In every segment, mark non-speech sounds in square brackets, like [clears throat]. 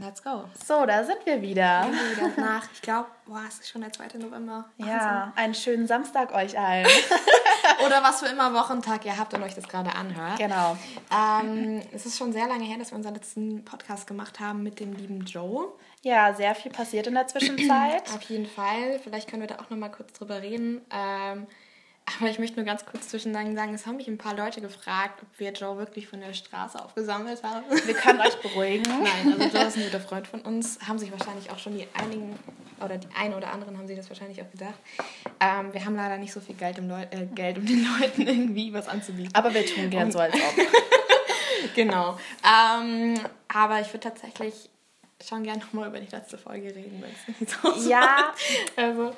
Let's go. So, da sind wir wieder. Wir wieder nach, ich glaube, boah, es ist schon der 2. November. Ja, einen schönen Samstag euch allen. [laughs] Oder was für immer Wochentag ihr habt und euch das gerade anhört. Genau. Ähm, es ist schon sehr lange her, dass wir unseren letzten Podcast gemacht haben mit dem lieben Joe. Ja, sehr viel passiert in der [clears throat] Zwischenzeit. Auf jeden Fall. Vielleicht können wir da auch noch mal kurz drüber reden. Ähm, aber ich möchte nur ganz kurz zwischendurch sagen, es haben mich ein paar Leute gefragt, ob wir Joe wirklich von der Straße aufgesammelt haben. Wir können euch beruhigen. [laughs] Nein, also Joe ist ein guter Freund von uns. Haben sich wahrscheinlich auch schon die einigen, oder die einen oder anderen haben sich das wahrscheinlich auch gedacht. Ähm, wir haben leider nicht so viel Geld um, Leu äh, Geld, um den Leuten [laughs] irgendwie was anzubieten. Aber wir tun gern so, als ob. [laughs] genau. Ähm, aber ich würde tatsächlich schon gerne nochmal über die letzte Folge reden, wenn es nicht so Ja. Also,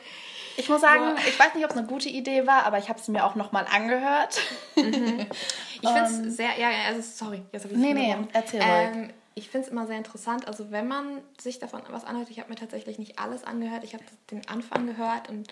Ich muss sagen, ich weiß nicht, ob es eine gute Idee war, aber ich habe sie mir auch nochmal angehört. ich finde es sehr, ja, ja, also sorry, jetzt habe ich Nee, nee, unterbrochen. erzähl ruhig. ähm, Ich finde es immer sehr interessant, also wenn man sich davon was anhört, ich habe mir tatsächlich nicht alles angehört, ich habe den Anfang gehört und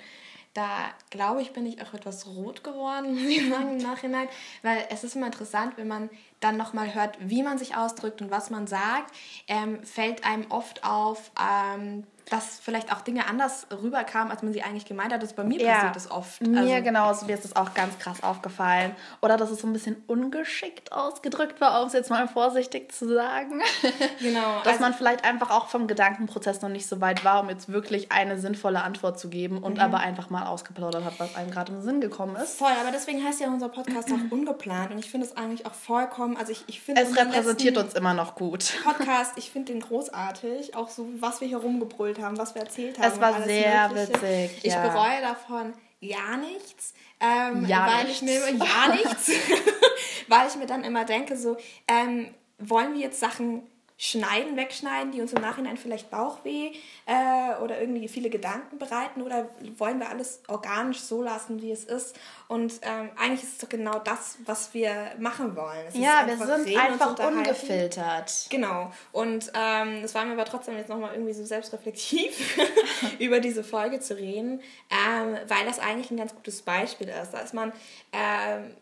da glaube ich, bin ich auch etwas rot geworden, [laughs] muss ich sagen, im Nachhinein, weil es ist immer interessant, wenn man dann nochmal hört, wie man sich ausdrückt und was man sagt, ähm, fällt einem oft auf, ähm, dass vielleicht auch Dinge anders rüberkamen, als man sie eigentlich gemeint hat. Das bei mir passiert das oft. Mir Also- genauso, mir ist das auch ganz krass aufgefallen. Oder dass es so ein bisschen ungeschickt ausgedrückt war, um es jetzt mal vorsichtig zu sagen. [laughs] Genau, Dass also- man vielleicht einfach auch vom Gedankenprozess noch nicht so weit war, um jetzt wirklich eine sinnvolle Antwort zu geben und aber einfach mal ausgeplaudert hat, was einem gerade im Sinn gekommen ist. Voll, aber deswegen heißt ja unser Podcast auch ungeplant und ich finde es eigentlich auch vollkommen, also ich, ich finde Es repräsentiert uns immer noch gut. [laughs] Podcast, ich finde den großartig, auch so was wir hier rumgebrüllt haben, was wir erzählt haben. Es war sehr Mögliche. witzig, Ich ja. bereue davon gar nichts. Ähm, Ja weil nichts. ich mir immer, ja [laughs] nichts, [laughs] weil ich mir dann immer denke, so, ähm, wollen wir jetzt Sachen schneiden, wegschneiden, die uns im Nachhinein vielleicht Bauchweh äh, oder irgendwie viele Gedanken bereiten oder wollen wir alles organisch so lassen, wie es ist? Und ähm, eigentlich ist es doch genau das, was wir machen wollen. Es Ja, wir sind reden einfach ungefiltert. Genau. Und ähm, das war mir aber trotzdem jetzt nochmal irgendwie so selbstreflektiv, [laughs] über diese Folge zu reden, ähm, weil das eigentlich ein ganz gutes Beispiel ist. Da ist man ähm,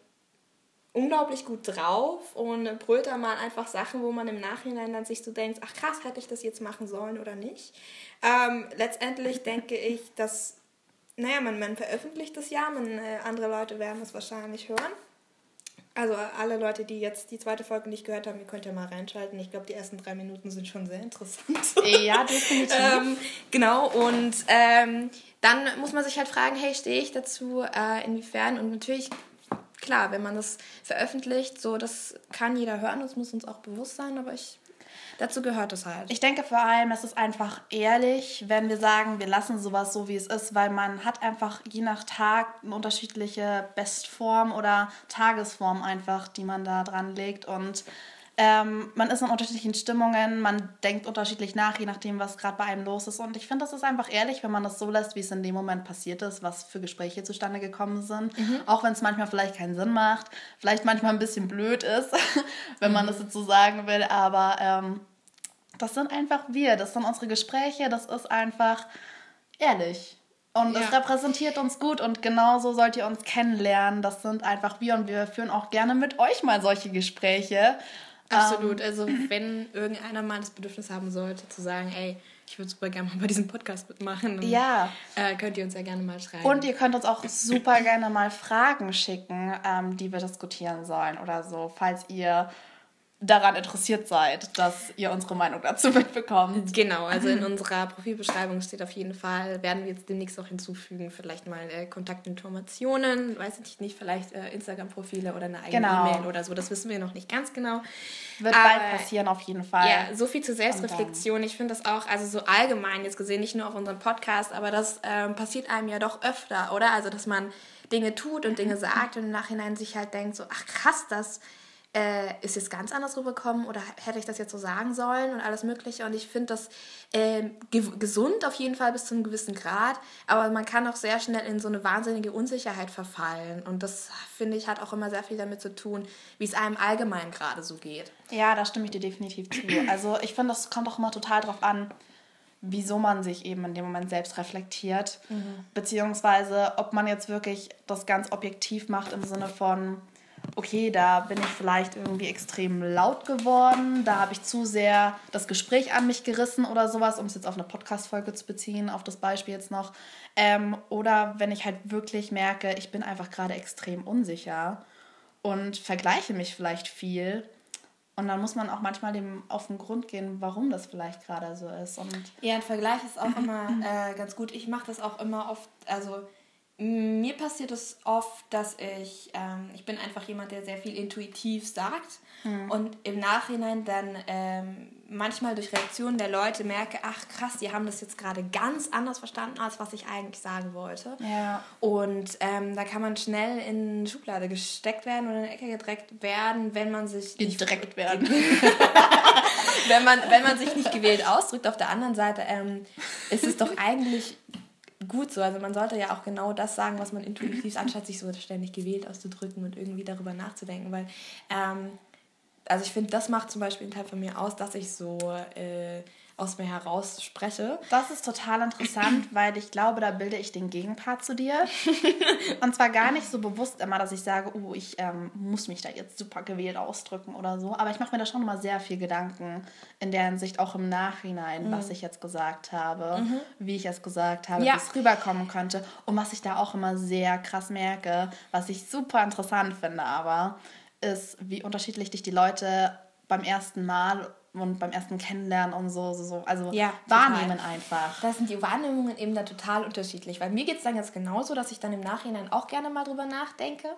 unglaublich gut drauf und brüllt da mal einfach Sachen, wo man im Nachhinein dann sich so denkt, ach krass, hätte ich das jetzt machen sollen oder nicht. Ähm, letztendlich [laughs] denke ich, dass, naja, man, man veröffentlicht das ja, man, äh, andere Leute werden es wahrscheinlich hören. Also alle Leute, die jetzt die zweite Folge nicht gehört haben, ihr könnt ja mal reinschalten. Ich glaube, die ersten drei Minuten sind schon sehr interessant. [laughs] Ja, definitiv. ähm, genau, und ähm, dann muss man sich halt fragen, hey, stehe ich dazu, äh, inwiefern? Und natürlich, klar, wenn man das veröffentlicht, so, das kann jeder hören, das muss uns auch bewusst sein, aber ich, dazu gehört es halt. Ich denke vor allem, es ist einfach ehrlich, wenn wir sagen, wir lassen sowas so, wie es ist, weil man hat einfach je nach Tag eine unterschiedliche Bestform oder Tagesform einfach, die man da dran legt und ähm, man ist in unterschiedlichen Stimmungen, man denkt unterschiedlich nach, je nachdem, was gerade bei einem los ist. Und ich finde, das ist einfach ehrlich, wenn man das so lässt, wie es in dem Moment passiert ist, was für Gespräche zustande gekommen sind. Auch wenn es manchmal vielleicht keinen Sinn macht, vielleicht manchmal ein bisschen blöd ist, [laughs] wenn man das jetzt so sagen will. Aber ähm, das sind einfach wir, das sind unsere Gespräche, das ist einfach ehrlich. Und es Ja. repräsentiert uns gut und genauso sollt ihr uns kennenlernen. Das sind einfach wir und wir führen auch gerne mit euch mal solche Gespräche. Absolut. Also wenn irgendeiner mal das Bedürfnis haben sollte, zu sagen, ey, ich würde super gerne mal bei diesem Podcast mitmachen, Ja. äh, könnt ihr uns ja gerne mal schreiben. Und ihr könnt uns auch super gerne mal Fragen schicken, ähm, die wir diskutieren sollen oder so, falls ihr daran interessiert seid, dass ihr unsere Meinung dazu [laughs] mitbekommt. Genau, also in unserer Profilbeschreibung steht auf jeden Fall, werden wir jetzt demnächst auch hinzufügen, vielleicht mal äh, Kontaktinformationen, weiß ich nicht, vielleicht äh, Instagram-Profile oder eine eigene Genau. E-Mail oder so, das wissen wir noch nicht ganz genau. Wird Aber- bald passieren auf jeden Fall. Ja, so viel zur Selbstreflexion. Ich finde das auch, also so allgemein jetzt gesehen, nicht nur auf unserem Podcast, aber das ähm, passiert einem ja doch öfter, oder? Also, dass man Dinge tut und Dinge sagt und im Nachhinein sich halt denkt, so, ach krass, das äh, ist jetzt ganz anders rübergekommen oder hätte ich das jetzt so sagen sollen und alles Mögliche. Und ich finde das ähm, ge gesund auf jeden Fall bis zu einem gewissen Grad, aber man kann auch sehr schnell in so eine wahnsinnige Unsicherheit verfallen. Und das, finde ich, hat auch immer sehr viel damit zu tun, wie es einem allgemein gerade so geht. Ja, da stimme ich dir definitiv zu. Also ich finde, das kommt auch immer total drauf an, wieso man sich eben in dem Moment selbst reflektiert. Beziehungsweise, ob man jetzt wirklich das ganz objektiv macht im Sinne von, okay, da bin ich vielleicht irgendwie extrem laut geworden, da habe ich zu sehr das Gespräch an mich gerissen oder sowas, um es jetzt auf eine Podcast-Folge zu beziehen, auf das Beispiel jetzt noch. Ähm, oder wenn ich halt wirklich merke, ich bin einfach gerade extrem unsicher und vergleiche mich vielleicht viel. Und dann muss man auch manchmal dem auf den Grund gehen, warum das vielleicht gerade so ist. Und ja, ein Vergleich ist auch [laughs] immer äh, ganz gut. Ich mache das auch immer oft, also mir passiert es oft, dass ich, ähm, ich bin einfach jemand, der sehr viel intuitiv sagt hm. und im Nachhinein dann ähm, manchmal durch Reaktionen der Leute merke, ach krass, die haben das jetzt gerade ganz anders verstanden, als was ich eigentlich sagen wollte. Ja. Und ähm, da kann man schnell in eine Schublade gesteckt werden oder in eine Ecke gedreckt werden, wenn man sich gedreckt [laughs] werden. wenn man wenn man sich nicht gewählt ausdrückt. Auf der anderen Seite ähm, ist es doch eigentlich gut so. Also man sollte ja auch genau das sagen, was man intuitiv, anstatt sich so ständig gewählt auszudrücken und irgendwie darüber nachzudenken. Weil, ähm, also ich finde, das macht zum Beispiel einen Teil von mir aus, dass ich so äh, aus mir heraus spreche. Das ist total interessant, [clears throat] weil ich glaube, da bilde ich den Gegenpart zu dir. [laughs] Und zwar gar nicht so bewusst immer, dass ich sage, oh, ich ähm, muss mich da jetzt super gewählt ausdrücken oder so. Aber ich mache mir da schon immer sehr viel Gedanken in der Hinsicht, auch im Nachhinein, mhm. was ich jetzt gesagt habe, mhm. wie ich es gesagt habe, ja. wie es rüberkommen könnte. Und was ich da auch immer sehr krass merke, was ich super interessant finde, aber ist, wie unterschiedlich dich die Leute beim ersten Mal und beim ersten Kennenlernen und so, so, so. also ja, wahrnehmen total. einfach. Da sind die Wahrnehmungen eben da total unterschiedlich, weil mir geht es dann jetzt genauso, dass ich dann im Nachhinein auch gerne mal drüber nachdenke.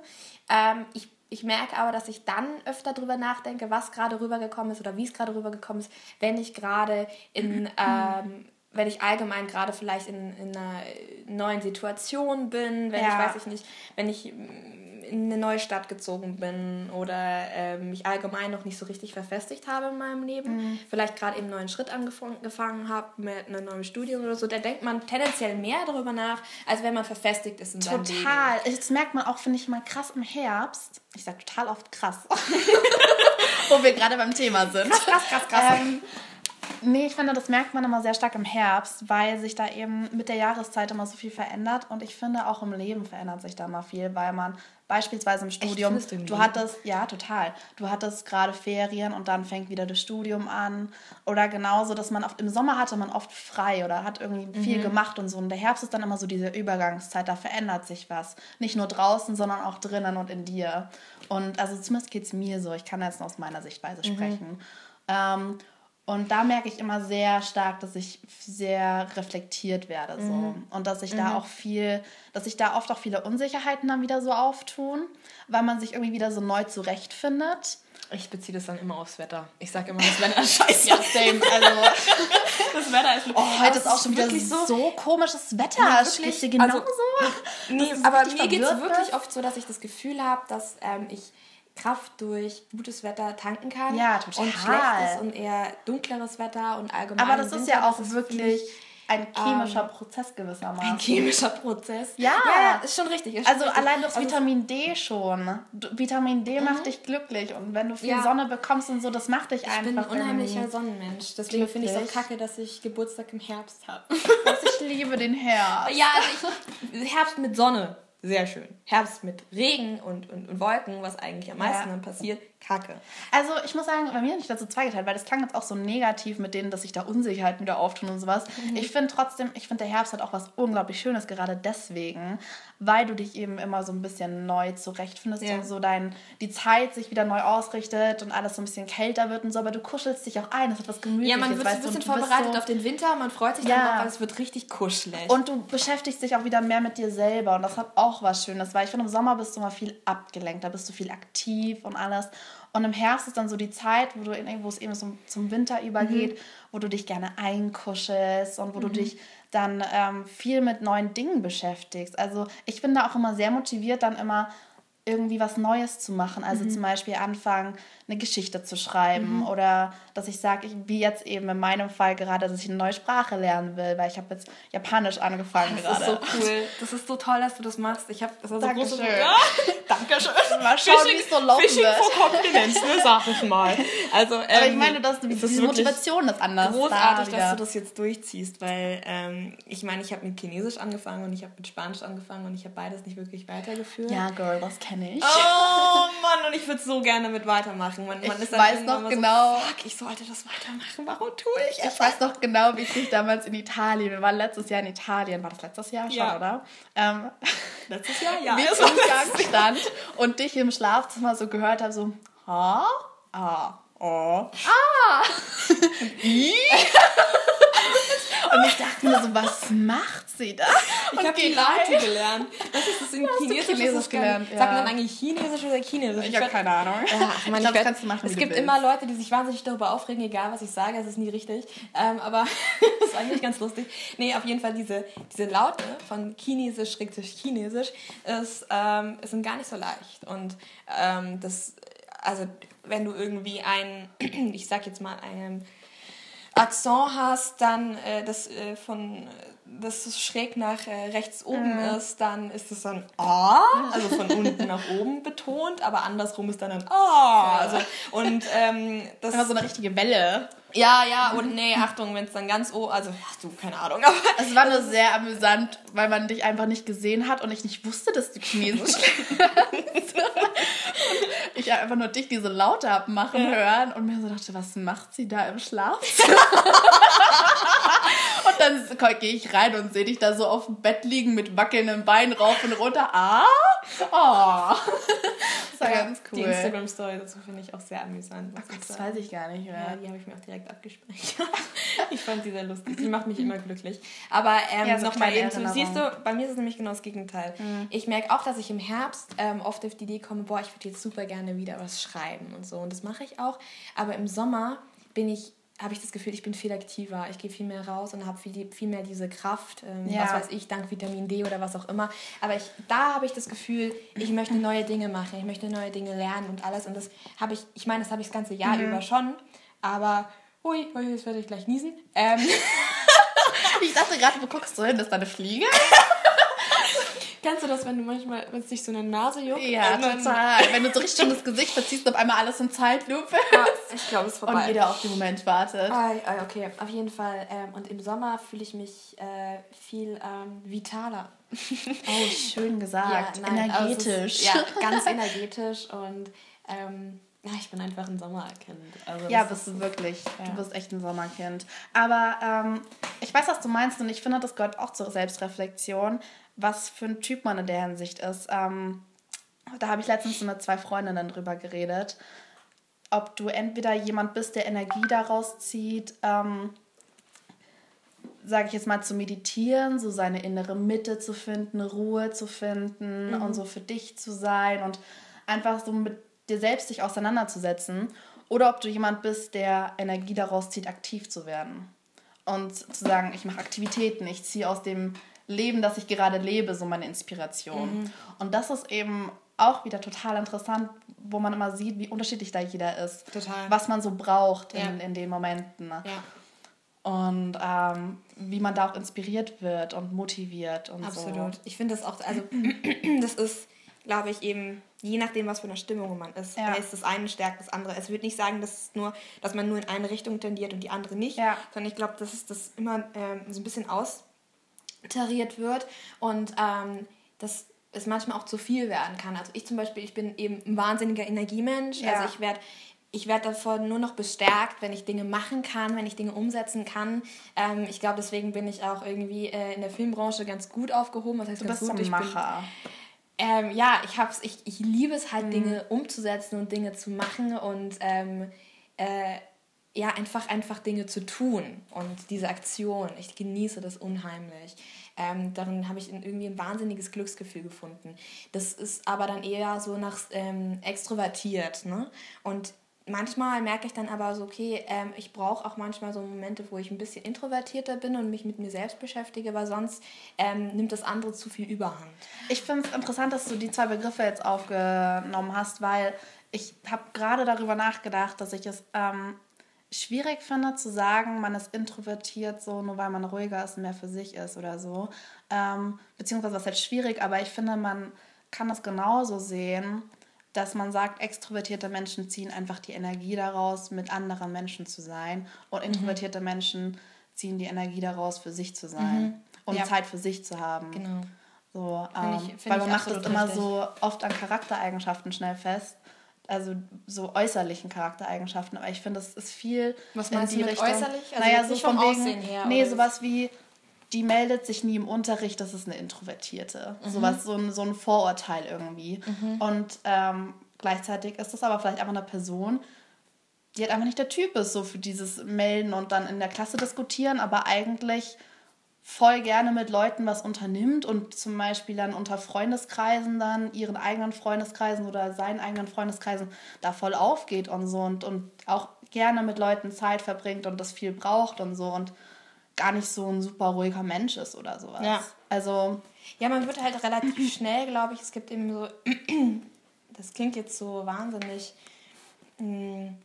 Ähm, ich, ich merke aber, dass ich dann öfter drüber nachdenke, was gerade rübergekommen ist oder wie es gerade rübergekommen ist, wenn ich gerade in... [clears throat] Ähm, wenn ich allgemein gerade vielleicht in, in einer neuen Situation bin, wenn ja. ich weiß ich nicht, wenn ich in eine neue Stadt gezogen bin oder äh, mich allgemein noch nicht so richtig verfestigt habe in meinem Leben, mhm. vielleicht gerade eben einen neuen Schritt angefangen habe mit einem neuen Studium oder so, da denkt man tendenziell mehr darüber nach, als wenn man verfestigt ist in total. seinem. Total. Das merkt man auch, finde ich, mal krass im Herbst. Ich sage total oft krass. [laughs] Wo wir gerade beim Thema sind. Krass, krass, krass, krass. Ähm, Nee, ich finde, das merkt man immer sehr stark im Herbst, weil sich da eben mit der Jahreszeit immer so viel verändert. Und ich finde, auch im Leben verändert sich da mal viel, weil man beispielsweise im Studium, Echt, du, du hattest, ja, total, du hattest gerade Ferien und dann fängt wieder das Studium an. Oder genauso, dass man oft, im Sommer hatte man oft frei oder hat irgendwie viel mhm. gemacht und so. Und der Herbst ist dann immer so diese Übergangszeit, da verändert sich was. Nicht nur draußen, sondern auch drinnen und in dir. Und also zumindest geht es mir so, ich kann jetzt nur aus meiner Sichtweise mhm. sprechen. Ähm, und da merke ich immer sehr stark, dass ich sehr reflektiert werde. So. Mhm. Und dass ich mhm. da auch viel, dass sich da oft auch viele Unsicherheiten dann wieder so auftun, weil man sich irgendwie wieder so neu zurechtfindet. Ich beziehe das dann immer aufs Wetter. Ich sage immer, das Wetter ist [laughs] scheiße. ja, same. Also, [laughs] das Wetter ist... Oh, heute ist auch schon wieder so, so komisches Wetter. Ja, wirklich, genau also, so. Nee, aber mir geht es wirklich oft so, dass ich das Gefühl habe, dass ähm, ich Kraft durch gutes Wetter tanken kann. Ja, total. Und schlechtes und eher dunkleres Wetter und allgemein. Aber das ist ja auch wirklich ein chemischer ähm, Prozess gewissermaßen. Ein chemischer Prozess. Ja, ja, ist schon richtig. Ist also richtig. allein durch also Vitamin D schon. Vitamin D mhm. macht dich glücklich und wenn du viel ja. Sonne bekommst und so, das macht dich ich einfach. Ich bin ein unheimlicher Sonnenmensch. Deswegen finde ich es so kacke, dass ich Geburtstag im Herbst habe. [laughs] ich liebe den Herbst. Ja, also ich, Herbst mit Sonne sehr schön. Herbst mit Regen und, und, und Wolken, was eigentlich am meisten ja. dann passiert, kacke. Also ich muss sagen, bei mir nicht dazu zweigeteilt, weil das klang jetzt auch so negativ mit denen, dass sich da Unsicherheiten wieder auftun und sowas. Mhm. Ich finde trotzdem, ich finde der Herbst hat auch was unglaublich Schönes, gerade deswegen, weil du dich eben immer so ein bisschen neu zurechtfindest ja. und so dein, die Zeit sich wieder neu ausrichtet und alles so ein bisschen kälter wird und so, aber du kuschelst dich auch ein, es hat was Gemütliches. Ja, man wird ein bisschen vorbereitet so, auf den Winter, man freut sich ja. dann drauf, es wird richtig kuschelig. Und du beschäftigst dich auch wieder mehr mit dir selber und das hat auch was Schönes, weil ich finde, im Sommer bist du mal viel abgelenkt, da bist du viel aktiv und alles. Und im Herbst ist dann so die Zeit, wo, du wo es eben zum, zum Winter übergeht, mhm. wo du dich gerne einkuschelst und wo mhm. du dich dann ähm, viel mit neuen Dingen beschäftigst. Also ich bin da auch immer sehr motiviert, dann immer irgendwie was Neues zu machen. Also mhm. zum Beispiel anfangen, eine Geschichte zu schreiben mhm. oder dass ich sage, wie jetzt eben in meinem Fall gerade, dass ich eine neue Sprache lernen will, weil ich habe jetzt Japanisch angefangen das gerade. Das ist so cool. Das ist so toll, dass du das machst. Ich habe das war so große Dankeschön. Mal schauen, wie es so laufen Fishing wird. for Compliments, ne, sag ich mal. [laughs] Also, ähm, Aber ich meine, dass du, diese Motivation ist anders. Großartig, da dass du das jetzt durchziehst, weil ähm, ich meine, ich habe mit Chinesisch angefangen und ich habe mit Spanisch angefangen und ich habe beides nicht wirklich weitergeführt. Ja, Girl, das kenne ich. Oh Mann, und ich würde so gerne mit weitermachen. Man, man ich weiß noch genau. So, fuck, ich sollte das weitermachen. Warum tue ich es? Ich weiß noch genau, wie ich dich damals in Italien, wir waren letztes Jahr in Italien, war das letztes Jahr schon, ja. oder? Ähm, letztes Jahr, ja. [laughs] Wie [laughs] Gang stand und dich im Schlafzimmer so gehört habe, so, ha? Ah, oh. Ah! [laughs] Und ich dachte mir so, was macht sie da? Ich habe Latte gelernt. Das ist das in Chinesisch, Chinesisch gelernt. Ja. Sagt man eigentlich Chinesisch oder Chinesisch? Ich habe keine Ahnung. Ja, ich meine, ich glaub, kannst du machen, es gibt immer Leute, die sich wahnsinnig darüber aufregen, egal was ich sage, es ist nie richtig. Ähm, aber [laughs] das ist eigentlich ganz lustig. Nee, auf jeden Fall diese, diese Laute von Chinesisch, richtig Chinesisch, ist, ähm, sind gar nicht so leicht. Und ähm, das, also wenn du irgendwie ein, [clears throat] ich sag jetzt mal, ein Akzent hast, dann äh, das äh, von dass es schräg nach äh, rechts oben mhm. ist, dann ist es dann A, also von [laughs] unten nach oben betont, aber andersrum ist dann ein A. Also, und ähm, das war so eine richtige Welle. Ja, ja, und nee, Achtung, wenn es dann ganz oh, also hast du keine Ahnung. Aber [laughs] es war nur sehr amüsant, weil man dich einfach nicht gesehen hat und ich nicht wusste, dass du Chinesisch kannst. ich einfach nur dich diese Laute hab machen ja. hören und mir so dachte, was macht sie da im Schlafzimmer? [laughs] und dann gehe ich rein und sehe dich da so auf dem Bett liegen mit wackelndem Bein rauf und runter. Ah! Oh. War ganz cool. Die Instagram-Story dazu finde ich auch sehr amüsant. Ach, das weiß ich gar nicht mehr. Ja, die habe ich mir auch direkt abgespeichert. [laughs] ich fand die sehr lustig. Die macht mich immer glücklich. Aber ähm, ja, so nochmal eben zu, siehst du, bei mir ist es nämlich genau das Gegenteil. Mhm. Ich merke auch, dass ich im Herbst ähm, oft auf die Idee komme, boah, ich würde jetzt super gerne wieder was schreiben und so. Und das mache ich auch. Aber im Sommer bin ich habe ich das Gefühl, ich bin viel aktiver, ich gehe viel mehr raus und habe viel, viel mehr diese Kraft, ähm, ja. was weiß ich, dank Vitamin D oder was auch immer. Aber ich, da habe ich das Gefühl, ich möchte neue Dinge machen, ich möchte neue Dinge lernen und alles. Und das habe ich, ich meine, das habe ich das ganze Jahr mhm. über schon, aber, ui, ui, jetzt werde ich gleich niesen. Ähm. [laughs] ich dachte gerade, wo guckst du hin? Das ist da eine Fliege? [laughs] Kennst du das, wenn du manchmal, wenn es dich so eine Nase juckt? Ja, total. Wenn du so richtig schon das Gesicht verziehst und auf einmal alles in Zeitlupe. Ja, ich glaube, es ist vorbei. Und jeder auf den Moment wartet. Ah, okay, auf jeden Fall. Ähm, und im Sommer fühle ich mich äh, viel ähm, vitaler. [laughs] Oh, schön gesagt. Ja, nein, energetisch. Also ja, ganz energetisch und ähm, ja, ich bin einfach ein Sommerkind. Also ja, bist du wirklich. Ja. Du bist echt ein Sommerkind. Aber ähm, ich weiß, was du meinst und ich finde, das gehört auch zur Selbstreflexion was für ein Typ man in der Hinsicht ist. Ähm, da habe ich letztens mit zwei Freundinnen drüber geredet, ob du entweder jemand bist, der Energie daraus zieht, ähm, sage ich jetzt mal, zu meditieren, so seine innere Mitte zu finden, Ruhe zu finden mhm. und so für dich zu sein und einfach so mit dir selbst sich auseinanderzusetzen. Oder ob du jemand bist, der Energie daraus zieht, aktiv zu werden. Und zu sagen, ich mache Aktivitäten, ich ziehe aus dem Leben, das ich gerade lebe, so meine Inspiration. Mhm. Und das ist eben auch wieder total interessant, wo man immer sieht, wie unterschiedlich da jeder ist. Total. Was man so braucht ja. in, in den Momenten. Ne? Ja. Und ähm, wie man da auch inspiriert wird und motiviert und Absolut. so. Absolut. Ich finde das auch, also [clears throat] das ist, glaube ich, eben je nachdem, was für eine Stimmung man ist, ja. ist das eine stärkt das andere. Es würde nicht sagen, dass, nur, dass man nur in eine Richtung tendiert und die andere nicht, ja. sondern ich glaube, das ist das immer ähm, so ein bisschen aus tariert wird und ähm, das es manchmal auch zu viel werden kann. Also ich zum Beispiel, ich bin eben ein wahnsinniger Energiemensch. Ja. Also ich werde ich werde davon nur noch bestärkt, wenn ich Dinge machen kann, wenn ich Dinge umsetzen kann. Ähm, ich glaube, deswegen bin ich auch irgendwie äh, in der Filmbranche ganz gut aufgehoben. Was heißt du bist gut? ein Macher. Bin, ähm, ja, ich, hab's, ich, ich liebe es halt, mhm. Dinge umzusetzen und Dinge zu machen und ähm, äh, ja, einfach, einfach Dinge zu tun und diese Aktion. Ich genieße das unheimlich. Ähm, darin habe ich irgendwie ein wahnsinniges Glücksgefühl gefunden. Das ist aber dann eher so nach ähm, extrovertiert. Ne? Und manchmal merke ich dann aber so, okay, ähm, ich brauche auch manchmal so Momente, wo ich ein bisschen introvertierter bin und mich mit mir selbst beschäftige, weil sonst ähm, nimmt das andere zu viel Überhand. Ich finde es interessant, dass du die zwei Begriffe jetzt aufgenommen hast, weil ich habe gerade darüber nachgedacht, dass ich es ähm, schwierig finde zu sagen, man ist introvertiert, so nur weil man ruhiger ist und mehr für sich ist oder so. Ähm, beziehungsweise was halt schwierig, aber ich finde, man kann das genauso sehen, dass man sagt, extrovertierte Menschen ziehen einfach die Energie daraus, mit anderen Menschen zu sein. Und mhm. introvertierte mhm. Menschen ziehen die Energie daraus, für sich zu sein mhm. und ja. Zeit für sich zu haben. Genau. So, ähm, ich, weil man macht das immer richtig. so oft an Charaktereigenschaften schnell fest. Also so äußerlichen Charaktereigenschaften, aber ich finde, das ist viel. Was in die du mit Richtung, äußerlich? Also naja, so von wegen, her, nee, sowas wie, die meldet sich nie im Unterricht, das ist eine Introvertierte. Mhm. Sowas, so ein, so ein Vorurteil irgendwie. Mhm. Und ähm, gleichzeitig ist das aber vielleicht einfach eine Person, die halt einfach nicht der Typ ist, so für dieses Melden und dann in der Klasse diskutieren, aber eigentlich voll gerne mit Leuten was unternimmt und zum Beispiel dann unter Freundeskreisen dann, ihren eigenen Freundeskreisen oder seinen eigenen Freundeskreisen da voll aufgeht und so und, und auch gerne mit Leuten Zeit verbringt und das viel braucht und so und gar nicht so ein super ruhiger Mensch ist oder sowas. Ja. Also. Ja, man wird halt relativ [clears throat] schnell, glaube ich, es gibt eben so, [clears throat] das klingt jetzt so wahnsinnig. Mh, hm,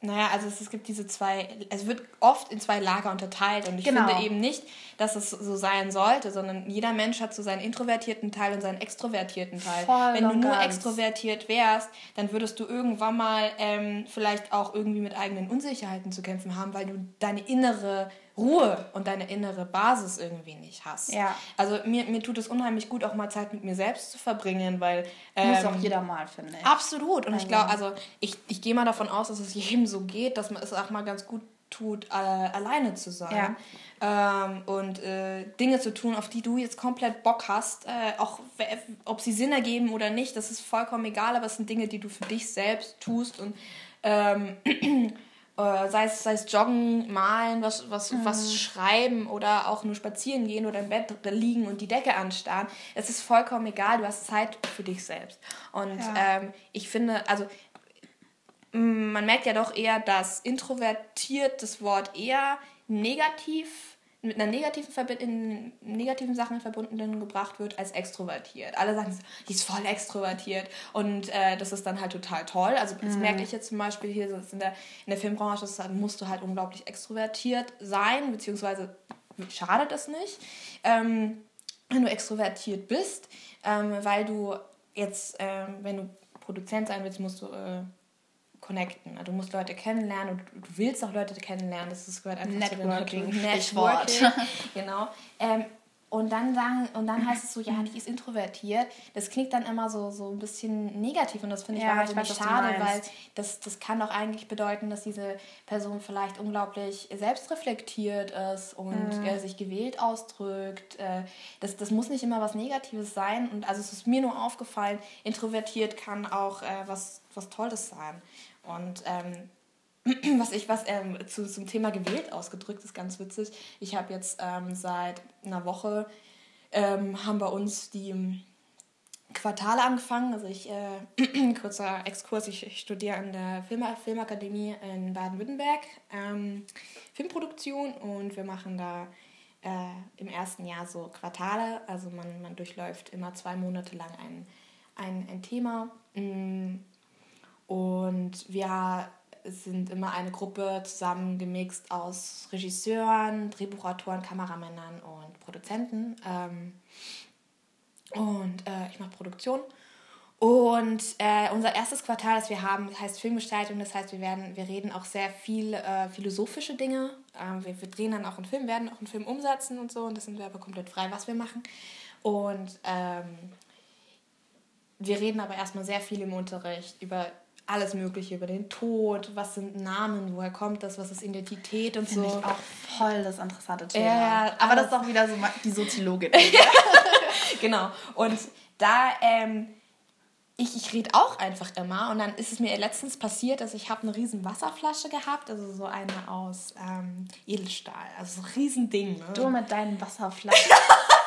naja, also es, es gibt diese zwei, es wird oft in zwei Lager unterteilt und ich genau. finde eben nicht, dass es so sein sollte, sondern jeder Mensch hat so seinen introvertierten Teil und seinen extrovertierten Teil. Voll Wenn du nur ganz. extrovertiert wärst, dann würdest du irgendwann mal ähm, vielleicht auch irgendwie mit eigenen Unsicherheiten zu kämpfen haben, weil du deine innere Ruhe und deine innere Basis irgendwie nicht hast. Ja. Also mir, mir tut es unheimlich gut, auch mal Zeit mit mir selbst zu verbringen, weil... Ähm, Muss auch jeder mal, finde ich. Absolut. Und also. ich glaube, also ich, ich gehe mal davon aus, dass es jedem so geht, dass man es auch mal ganz gut tut, äh, alleine zu sein. Ja. Ähm, und äh, Dinge zu tun, auf die du jetzt komplett Bock hast, äh, auch ob sie Sinn ergeben oder nicht, das ist vollkommen egal, aber es sind Dinge, die du für dich selbst tust und ähm, [clears throat] äh, sei, es, sei es Joggen, Malen, was, was, mhm. was schreiben oder auch nur spazieren gehen oder im Bett liegen und die Decke anstarren. Es ist vollkommen egal, du hast Zeit für dich selbst. Und ja. ähm, ich finde, also man merkt ja doch eher, dass introvertiert das Wort eher negativ mit einer negativen, Verbi in negativen Sachen verbunden gebracht wird als extrovertiert. Alle sagen, die ist voll extrovertiert und äh, das ist dann halt total toll. Also das mhm. merke ich jetzt zum Beispiel hier in der, in der Filmbranche, das musst du halt unglaublich extrovertiert sein, beziehungsweise schadet es nicht, ähm, wenn du extrovertiert bist, ähm, weil du jetzt, ähm, wenn du Produzent sein willst, musst du... Äh, connecten. Du musst Leute kennenlernen und du willst auch Leute kennenlernen. Das gehört einfach Networking, zu Networking. genau. Ähm, und dann sagen, und dann heißt es so, ja, die ist introvertiert. Das klingt dann immer so, so ein bisschen negativ und das finde ich ja, wahnsinnig schade, weil das, das kann doch eigentlich bedeuten, dass diese Person vielleicht unglaublich selbstreflektiert ist und mhm. äh, sich gewählt ausdrückt. Äh, das, das muss nicht immer was Negatives sein. Und also es ist mir nur aufgefallen, introvertiert kann auch äh, was, was Tolles sein. Und ähm, [clears throat] was ich was ähm, zu, zum Thema gewählt ausgedrückt ist ganz witzig. Ich habe jetzt ähm, seit einer Woche ähm, haben bei uns die Quartale angefangen. Also ich äh, [clears throat] kurzer Exkurs. Ich, ich, studiere an der Film Filmakademie in Baden-Württemberg ähm, Filmproduktion und wir machen da äh, im ersten Jahr so Quartale. Also man, man durchläuft immer zwei Monate lang ein, ein, ein Thema. Mm, und wir sind immer eine Gruppe zusammengemixt aus Regisseuren, Drehbuchautoren, Kameramännern und Produzenten. Ähm, und äh, ich mache Produktion. Und äh, unser erstes Quartal, das wir haben, heißt Filmgestaltung. Das heißt, wir werden, wir reden auch sehr viel äh, philosophische Dinge. Ähm, wir, wir, drehen dann auch einen Film, werden auch einen Film umsetzen und so. Und das sind wir aber komplett frei, was wir machen. Und ähm, wir reden aber erstmal sehr viel im Unterricht über alles Mögliche über den Tod, was sind Namen, woher kommt das, was ist Identität und Find so. Ich auch voll das interessante Thema. Ja, aber das ist auch wieder so die Soziologin. [laughs] genau. Und da, ähm, ich, ich rede auch einfach immer und dann ist es mir letztens passiert, dass ich habe eine riesen Wasserflasche gehabt, also so eine aus ähm, Edelstahl, also so ein riesen Ding. Ne? Du mit deinen Wasserflaschen. [laughs]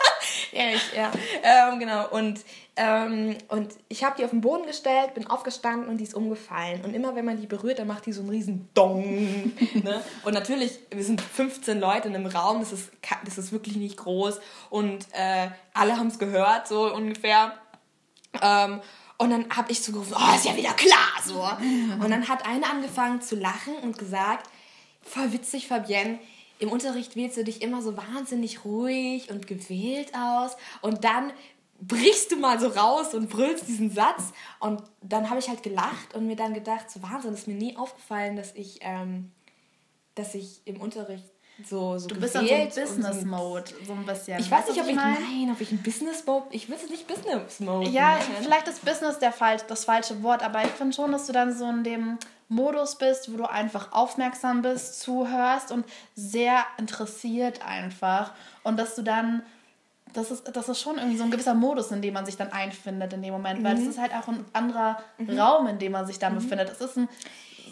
ja, ich, [laughs] ja. Ähm, genau. Und, ähm, und ich habe die auf den Boden gestellt, bin aufgestanden und die ist umgefallen. Und immer wenn man die berührt, dann macht die so einen riesen Dong. [laughs] ne? Und natürlich, wir sind 15 Leute in einem Raum, das ist, das ist wirklich nicht groß. Und äh, alle haben es gehört, so ungefähr. Ähm, und dann habe ich so gerufen, oh, ist ja wieder klar, so. [laughs] Und dann hat eine angefangen zu lachen und gesagt, voll witzig, Fabienne, im Unterricht wählst du dich immer so wahnsinnig ruhig und gewählt aus und dann brichst du mal so raus und brüllst diesen Satz. Und dann habe ich halt gelacht und mir dann gedacht, so Wahnsinn, ist mir nie aufgefallen, dass ich, ähm, dass ich im Unterricht so, so Du bist dann so im Business-Mode, so ein bisschen. Ich weiß nicht, ob ich, nein, ob ich ein Business-Mode, ich will es nicht Business-Mode Ja, machen. vielleicht ist Business der Fall, das falsche Wort, aber ich finde schon, dass du dann so in dem Modus bist, wo du einfach aufmerksam bist, zuhörst und sehr interessiert einfach und dass du dann das ist, das ist schon irgendwie so ein gewisser Modus, in dem man sich dann einfindet in dem Moment, weil es mhm. ist halt auch ein anderer mhm. Raum, in dem man sich dann mhm. befindet. Es ist ein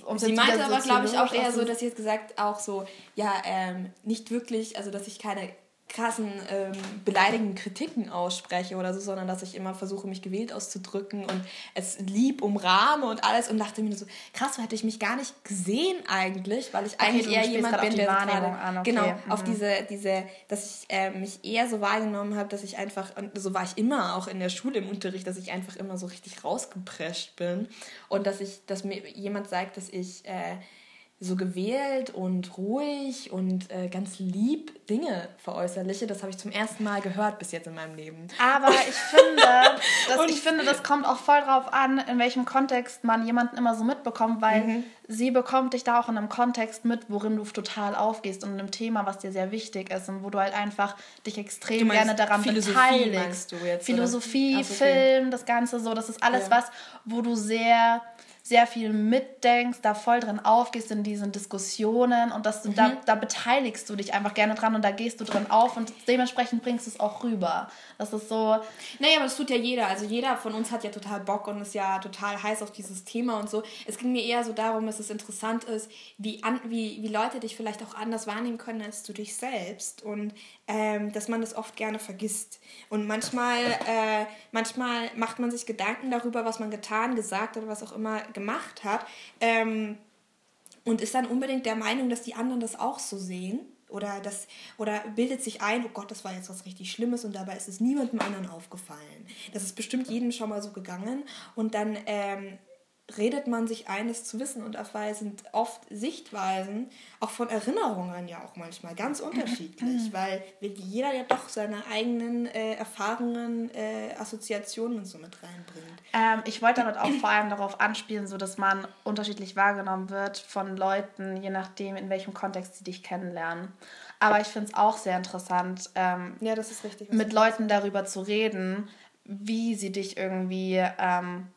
um sie meinte aber, glaube ich, auch eher so, dass sie jetzt gesagt auch so, ja, ähm, nicht wirklich, also dass ich keine krassen ähm, beleidigenden Kritiken ausspreche oder so, sondern dass ich immer versuche, mich gewählt auszudrücken und es lieb umrahme und alles und dachte mir so, krass, so hätte ich mich gar nicht gesehen eigentlich, weil ich okay, eigentlich eher jemand bin, der gerade, an, okay. genau, mhm. auf diese, diese, dass ich äh, mich eher so wahrgenommen habe, dass ich einfach, und so war ich immer auch in der Schule im Unterricht, dass ich einfach immer so richtig rausgeprescht bin und dass ich, dass mir jemand sagt, dass ich äh, so gewählt und ruhig und äh, ganz lieb Dinge veräußerliche. Das habe ich zum ersten Mal gehört bis jetzt in meinem Leben. Aber ich finde, [laughs] das, ich finde, das kommt auch voll drauf an, in welchem Kontext man jemanden immer so mitbekommt, weil mhm. sie bekommt dich da auch in einem Kontext mit, worin du total aufgehst und in einem Thema, was dir sehr wichtig ist und wo du halt einfach dich extrem gerne daran Philosophie beteiligst. Philosophie, Ach, okay. Film, das Ganze so, das ist alles ja. was, wo du sehr sehr viel mitdenkst, da voll drin aufgehst in diesen Diskussionen und dass du mhm. da, da beteiligst du dich einfach gerne dran und da gehst du drin auf und dementsprechend bringst du es auch rüber. Das ist so. Naja, aber das tut ja jeder. Also jeder von uns hat ja total Bock und ist ja total heiß auf dieses Thema und so. Es ging mir eher so darum, dass es interessant ist, wie, an, wie, wie Leute dich vielleicht auch anders wahrnehmen können als du dich selbst und ähm, dass man das oft gerne vergisst. Und manchmal, äh, manchmal macht man sich Gedanken darüber, was man getan, gesagt oder was auch immer gemacht hat. Ähm, und ist dann unbedingt der Meinung, dass die anderen das auch so sehen. Oder, das, oder bildet sich ein, oh Gott, das war jetzt was richtig Schlimmes und dabei ist es niemandem anderen aufgefallen. Das ist bestimmt jedem schon mal so gegangen. Und dann ähm, redet man sich eines zu wissen und sind oft Sichtweisen, auch von Erinnerungen ja auch manchmal ganz unterschiedlich, mhm. weil jeder ja doch seine eigenen äh, Erfahrungen, äh, Assoziationen und so mit reinbringt. Ähm, ich wollte damit auch vor allem darauf anspielen, so dass man unterschiedlich wahrgenommen wird von Leuten, je nachdem, in welchem Kontext sie dich kennenlernen. Aber ich finde es auch sehr interessant, ähm, ja, das ist richtig, mit Leuten darüber zu reden, wie sie dich irgendwie ähm,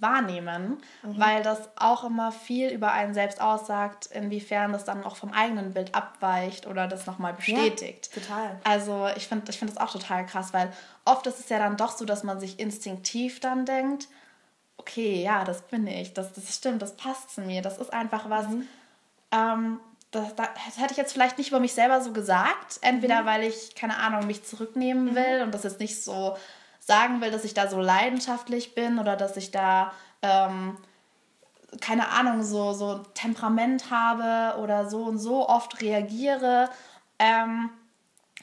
wahrnehmen, mhm. weil das auch immer viel über einen selbst aussagt, inwiefern das dann auch vom eigenen Bild abweicht oder das nochmal bestätigt. Ja, total. Also ich finde ich find das auch total krass, weil oft ist es ja dann doch so, dass man sich instinktiv dann denkt, okay, ja, das bin ich, das, das stimmt, das passt zu mir, das ist einfach was, mhm. ähm, das, das, hätte ich jetzt vielleicht nicht über mich selber so gesagt, entweder mhm. weil ich, keine Ahnung, mich zurücknehmen mhm. will und das jetzt nicht so sagen will, dass ich da so leidenschaftlich bin oder dass ich da, ähm, keine Ahnung, so, so Temperament habe oder so und so oft reagiere. Ähm,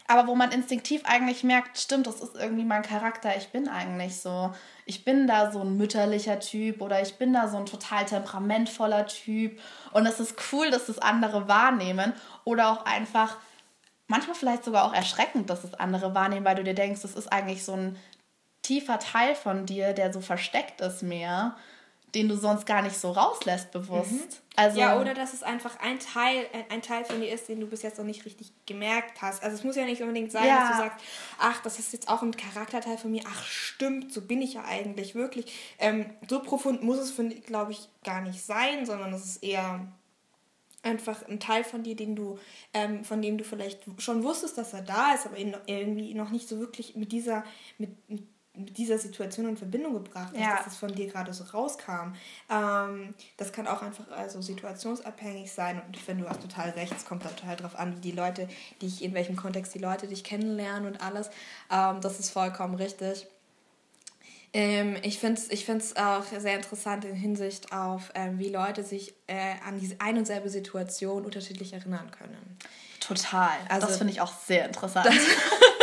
aber wo man instinktiv eigentlich merkt, stimmt, das ist irgendwie mein Charakter, ich bin eigentlich so. Ich bin da so ein mütterlicher Typ oder ich bin da so ein total temperamentvoller Typ. Und es ist cool, dass das andere wahrnehmen. Oder auch einfach, manchmal vielleicht sogar auch erschreckend, dass das andere wahrnehmen, weil du dir denkst, das ist eigentlich so ein tiefer Teil von dir, der so versteckt ist mehr, den du sonst gar nicht so rauslässt bewusst. Mhm. Also, ja, oder dass es einfach ein Teil, ein Teil von dir ist, den du bis jetzt noch nicht richtig gemerkt hast. Also es muss ja nicht unbedingt sein, ja. dass du sagst, ach, das ist jetzt auch ein Charakterteil von mir, ach stimmt, so bin ich ja eigentlich wirklich. Ähm, so profund muss es, glaube ich, gar nicht sein, sondern es ist eher einfach ein Teil von dir, den du, ähm, von dem du vielleicht schon wusstest, dass er da ist, aber irgendwie noch nicht so wirklich mit dieser, mit, mit mit dieser Situation in Verbindung gebracht hast, ja. dass es von dir gerade so rauskam. Ähm, das kann auch einfach also situationsabhängig sein und ich finde, du hast total recht, es kommt total darauf an, wie die Leute, die ich, in welchem Kontext die Leute dich kennenlernen und alles. Ähm, das ist vollkommen richtig. Ähm, ich finde es ich find's auch sehr interessant in Hinsicht auf, ähm, wie Leute sich äh, an diese ein und selbe Situation unterschiedlich erinnern können. Total. Also, das finde ich auch sehr interessant. [laughs] [laughs]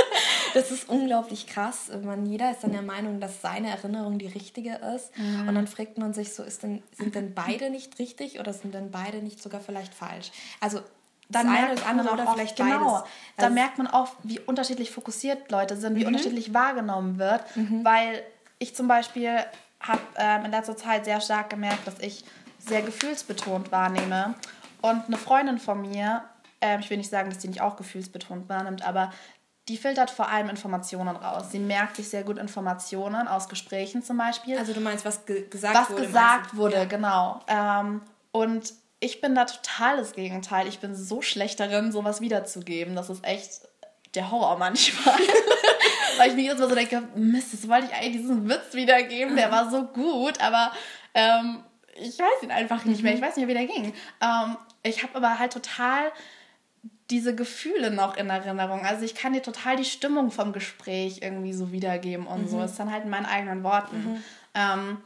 das ist unglaublich krass. Man, jeder ist dann der Meinung, dass seine Erinnerung die richtige ist. Mhm. Und dann fragt man sich so, ist denn, sind denn beide nicht richtig oder sind denn beide nicht sogar vielleicht falsch? Also dann das eine, merkt das andere man oder auch, vielleicht genau, beides. da Also- merkt man auch, wie unterschiedlich fokussiert Leute sind, Mhm. wie unterschiedlich wahrgenommen wird, weil ich zum Beispiel habe ähm, in letzter Zeit sehr stark gemerkt, dass ich sehr gefühlsbetont wahrnehme und eine Freundin von mir, ähm, ich will nicht sagen, dass die nicht auch gefühlsbetont wahrnimmt, aber die filtert vor allem Informationen raus. Sie merkt sich sehr gut Informationen aus Gesprächen zum Beispiel Also du meinst, was ge gesagt was wurde. gesagt meinst du? wurde, Ja. genau. Ähm, und ich bin da total das Gegenteil. Ich bin so schlecht darin, sowas wiederzugeben. Das ist echt der Horror manchmal. [laughs] Weil ich mir jetzt mal so denke, Mist, das wollte ich eigentlich diesen Witz wiedergeben, der war so gut, aber ähm, ich weiß ihn einfach nicht mehr. Ich weiß nicht mehr, wie der ging. Ähm, ich habe aber halt total diese Gefühle noch in Erinnerung. Also ich kann dir total die Stimmung vom Gespräch irgendwie so wiedergeben und so. Ist dann halt in meinen eigenen Worten. Ähm,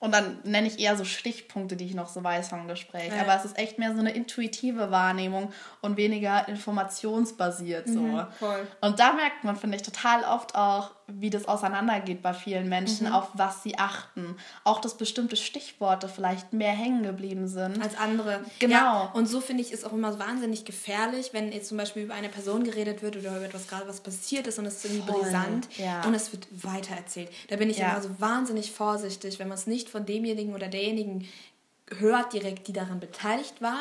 und dann nenne ich eher so Stichpunkte, die ich noch so weiß vom Gespräch. Ja. Aber es ist echt mehr so eine intuitive Wahrnehmung und weniger informationsbasiert so. voll. Und da merkt man, finde ich, total oft auch, wie das auseinandergeht bei vielen Menschen, auf was sie achten. Auch, dass bestimmte Stichworte vielleicht mehr hängen geblieben sind. als andere. Genau. Ja, und so finde ich es auch immer wahnsinnig gefährlich, wenn jetzt zum Beispiel über eine Person geredet wird oder über etwas gerade was passiert ist und es ist irgendwie Voll, brisant ja. und es wird weitererzählt. Da bin ich Ja. immer so wahnsinnig vorsichtig, wenn man es nicht von demjenigen oder derjenigen hört direkt, die daran beteiligt war,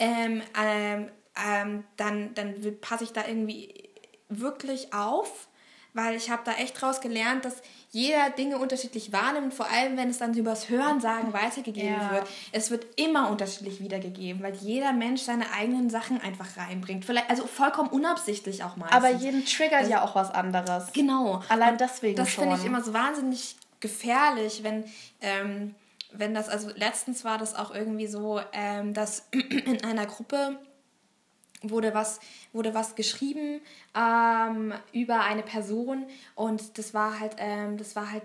ähm, ähm, ähm, dann, dann passe ich da irgendwie wirklich auf, weil ich habe da echt draus gelernt, dass jeder Dinge unterschiedlich wahrnimmt, vor allem wenn es dann übers Hörensagen weitergegeben Ja. wird. Es wird immer unterschiedlich wiedergegeben, weil jeder Mensch seine eigenen Sachen einfach reinbringt. Vielleicht, also vollkommen unabsichtlich auch meistens. Aber jeden triggert ja auch was anderes. Genau. Allein Und deswegen Das finde ich immer so wahnsinnig gefährlich, wenn, ähm, wenn das, also letztens war das auch irgendwie so, ähm, dass [clears throat] in einer Gruppe wurde was, wurde was geschrieben ähm, über eine Person und das war halt, ähm, das war halt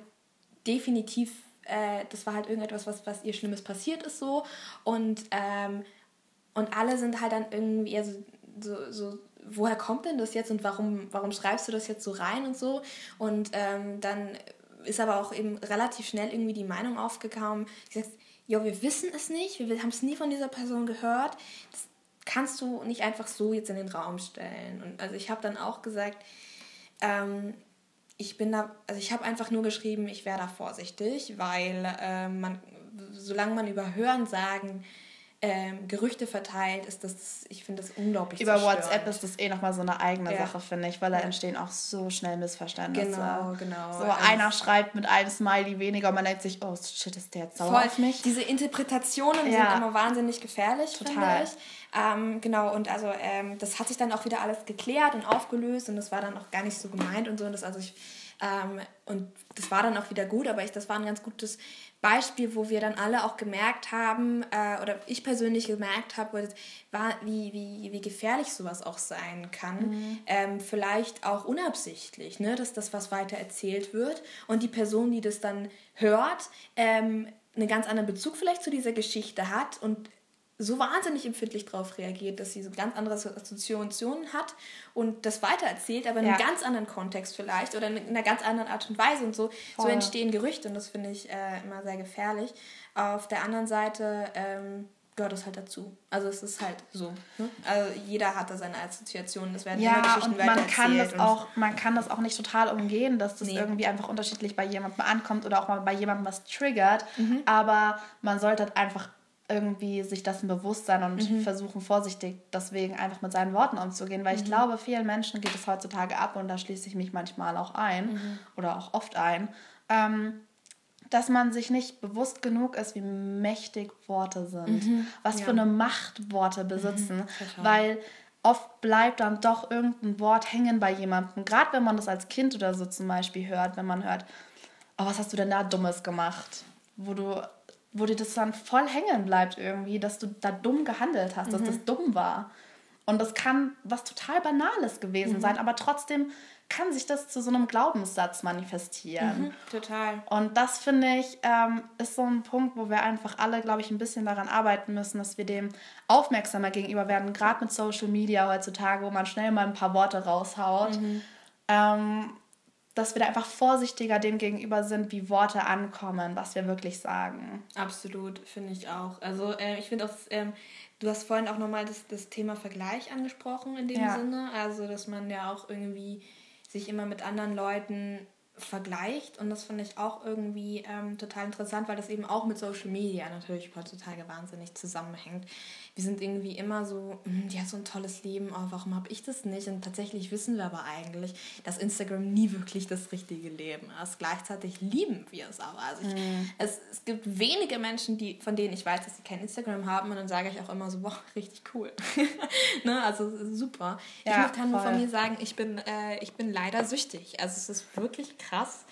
definitiv, äh, das war halt irgendetwas, was, was ihr Schlimmes passiert ist so. Und, ähm, und alle sind halt dann irgendwie so, so, so woher kommt denn das jetzt und warum, warum schreibst du das jetzt so rein und so? Und ähm, dann ist aber auch eben relativ schnell irgendwie die Meinung aufgekommen, die sagt, ja, wir wissen es nicht, wir haben es nie von dieser Person gehört, das kannst du nicht einfach so jetzt in den Raum stellen. Und also ich habe dann auch gesagt, ähm, ich bin da, also ich habe einfach nur geschrieben, ich wäre da vorsichtig, weil ähm, man, solange man über Hörensagen ähm, Gerüchte verteilt, ist das, ich finde das unglaublich Über zerstörend. WhatsApp ist das eh nochmal so eine eigene Ja. Sache, finde ich, weil da entstehen auch so schnell Missverständnisse. Genau, genau. So Also- einer schreibt mit einem Smiley weniger und man denkt sich, oh shit, ist der jetzt sauer Voll. auf mich? Diese Interpretationen Ja. sind immer wahnsinnig gefährlich, Total. finde ich. Ähm, genau, und also ähm, das hat sich dann auch wieder alles geklärt und aufgelöst und das war dann auch gar nicht so gemeint und so. Und das, also ich, ähm, und das war dann auch wieder gut, aber ich, das war ein ganz gutes Beispiel, wo wir dann alle auch gemerkt haben, äh, oder ich persönlich gemerkt habe, war, wie, wie, wie gefährlich sowas auch sein kann. Ähm, vielleicht auch unabsichtlich, ne? dass das was weiter erzählt wird und die Person, die das dann hört, ähm, einen ganz anderen Bezug vielleicht zu dieser Geschichte hat und so wahnsinnig empfindlich darauf reagiert, dass sie so ganz andere Assoziationen hat und das weitererzählt, aber in Ja. einem ganz anderen Kontext vielleicht oder in einer ganz anderen Art und Weise und so, so Voll. entstehen Gerüchte und das finde ich äh, immer sehr gefährlich. Auf der anderen Seite ähm, gehört es halt dazu. Also es ist halt so. Ne? Also jeder hat da seine Assoziationen, es werden immer Ja, Geschichten und man kann, das und- auch, man kann das auch nicht total umgehen, dass das Nee. irgendwie einfach unterschiedlich bei jemandem ankommt oder auch mal bei jemandem was triggert. Mhm. Aber man sollte halt einfach irgendwie sich dessen bewusst sein und Mhm. versuchen, vorsichtig deswegen einfach mit seinen Worten umzugehen. Mhm. Weil ich glaube, vielen Menschen geht es heutzutage ab und da schließe ich mich manchmal auch ein Mhm. oder auch oft ein. Ähm, dass man sich nicht bewusst genug ist, wie mächtig Worte sind, was Mhm. ja. für eine Macht Worte besitzen, total. weil oft bleibt dann doch irgendein Wort hängen bei jemandem, gerade wenn man das als Kind oder so zum Beispiel hört, wenn man hört, oh, was hast du denn da Dummes gemacht, wo du wo dir das dann voll hängen bleibt irgendwie, dass du da dumm gehandelt hast, dass das dumm war. Und das kann was total Banales gewesen sein, aber trotzdem kann sich das zu so einem Glaubenssatz manifestieren. Mhm, total. Und das finde ich, ähm, ist so ein Punkt, wo wir einfach alle, glaube ich, ein bisschen daran arbeiten müssen, dass wir dem aufmerksamer gegenüber werden, gerade mit Social Media heutzutage, wo man schnell mal ein paar Worte raushaut. Ähm, dass wir da einfach vorsichtiger dem gegenüber sind, wie Worte ankommen, was wir wirklich sagen. Absolut, finde ich auch. Also äh, ich finde auch, ähm, du hast vorhin auch nochmal das, das Thema Vergleich angesprochen in dem ja. Sinne. Also, dass man ja auch irgendwie sich immer mit anderen Leuten vergleicht und das finde ich auch irgendwie ähm, total interessant, weil das eben auch mit Social Media natürlich heutzutage wahnsinnig zusammenhängt. Wir sind irgendwie immer so, hm, die hat so ein tolles Leben, aber warum habe ich das nicht? Und tatsächlich wissen wir aber eigentlich, dass Instagram nie wirklich das richtige Leben ist. Gleichzeitig lieben wir es aber. Also ich, mhm. es, es gibt wenige Menschen, die, von denen ich weiß, dass sie kein Instagram haben und dann sage ich auch immer so, boah, richtig cool. [laughs] ne? Also super. Ja, ich kann nur von mir sagen, ich bin, äh, ich bin leider süchtig. Also es ist wirklich krass krass,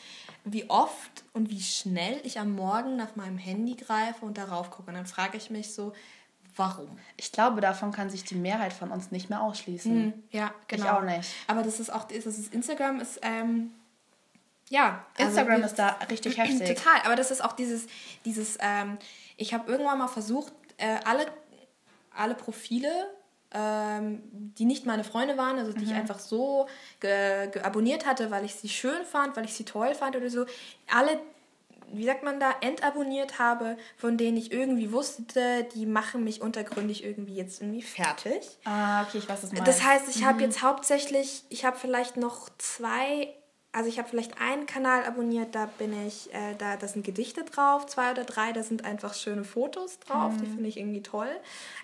wie oft und wie schnell ich am Morgen nach meinem Handy greife und darauf gucke. Und dann frage ich mich so, warum? Ich glaube, davon kann sich die Mehrheit von uns nicht mehr ausschließen. Hm, ja, genau. Ich auch nicht. Aber das ist auch, das ist Instagram ist, ähm, ja. Also Instagram also, ist da richtig [clears throat] heftig. Total, aber das ist auch dieses, dieses, ähm, ich habe irgendwann mal versucht, äh, alle, alle Profile ähm, die nicht meine Freunde waren, also die mhm. ich einfach so ge, ge abonniert hatte, weil ich sie schön fand, weil ich sie toll fand oder so, alle, wie sagt man da, entabonniert habe, von denen ich irgendwie wusste, die machen mich untergründig irgendwie jetzt irgendwie fertig. Ah, okay, ich weiß es mal. Das heißt, ich mhm. habe jetzt hauptsächlich, ich habe vielleicht noch zwei also ich habe vielleicht einen Kanal abonniert, da bin ich, äh, da, da sind Gedichte drauf, zwei oder drei, da sind einfach schöne Fotos drauf, mhm. die finde ich irgendwie toll.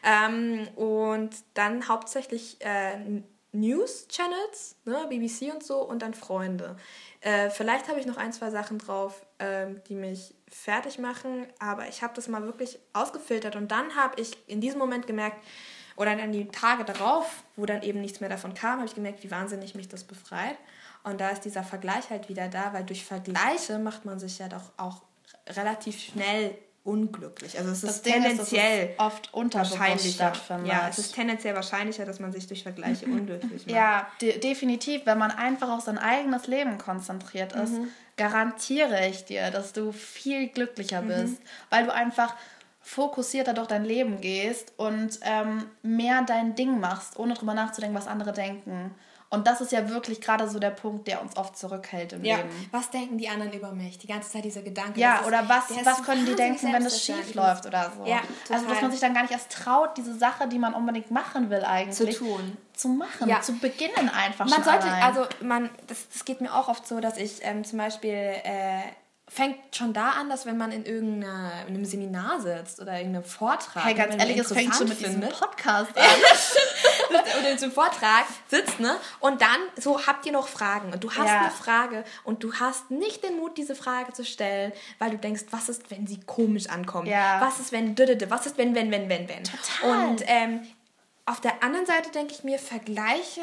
Ähm, und dann hauptsächlich äh, News-Channels, ne, BBC und so, und dann Freunde. Äh, vielleicht habe ich noch ein, zwei Sachen drauf, ähm, die mich fertig machen, aber ich habe das mal wirklich ausgefiltert und dann habe ich in diesem Moment gemerkt, oder dann die Tage darauf, wo dann eben nichts mehr davon kam, habe ich gemerkt, wie wahnsinnig mich das befreit. Und da ist dieser Vergleich halt wieder da, weil durch Vergleiche macht man sich ja doch auch relativ schnell unglücklich. Also es ist tendenziell ist, oft wahrscheinlicher. Ja, es ist tendenziell wahrscheinlicher, dass man sich durch Vergleiche [clears throat] unglücklich macht. Ja, de definitiv. Wenn man einfach auf sein eigenes Leben konzentriert ist, mhm. garantiere ich dir, dass du viel glücklicher mhm. bist, weil du einfach fokussierter durch dein Leben gehst und ähm, mehr dein Ding machst, ohne drüber nachzudenken, was andere denken. Und das ist ja wirklich gerade so der Punkt, der uns oft zurückhält im ja. Leben. Was denken die anderen über mich? Die ganze Zeit dieser Gedanke. Ja, ist, oder was, was können die denken, wenn es schief läuft oder so? Ja, total. Also, dass man sich dann gar nicht erst traut, diese Sache, die man unbedingt machen will, eigentlich zu tun. Zu machen, ja. zu beginnen einfach man sollte, allein. Also, man, das, das geht mir auch oft so, dass ich ähm, zum Beispiel. Äh, fängt schon da an, dass wenn man in irgendeinem Seminar sitzt oder irgendeinem Vortrag. Hey, ganz ehrlich, es fängt schon mit diesem Podcast [laughs] an. Oder in so einem Vortrag sitzt, ne? Und dann so habt ihr noch Fragen und du hast ja. eine Frage und du hast nicht den Mut, diese Frage zu stellen, weil du denkst, was ist, wenn sie komisch ankommt? Ja. Was ist, wenn, was ist, wenn, wenn, wenn, wenn, wenn? Total. Und ähm, auf der anderen Seite denke ich mir, Vergleiche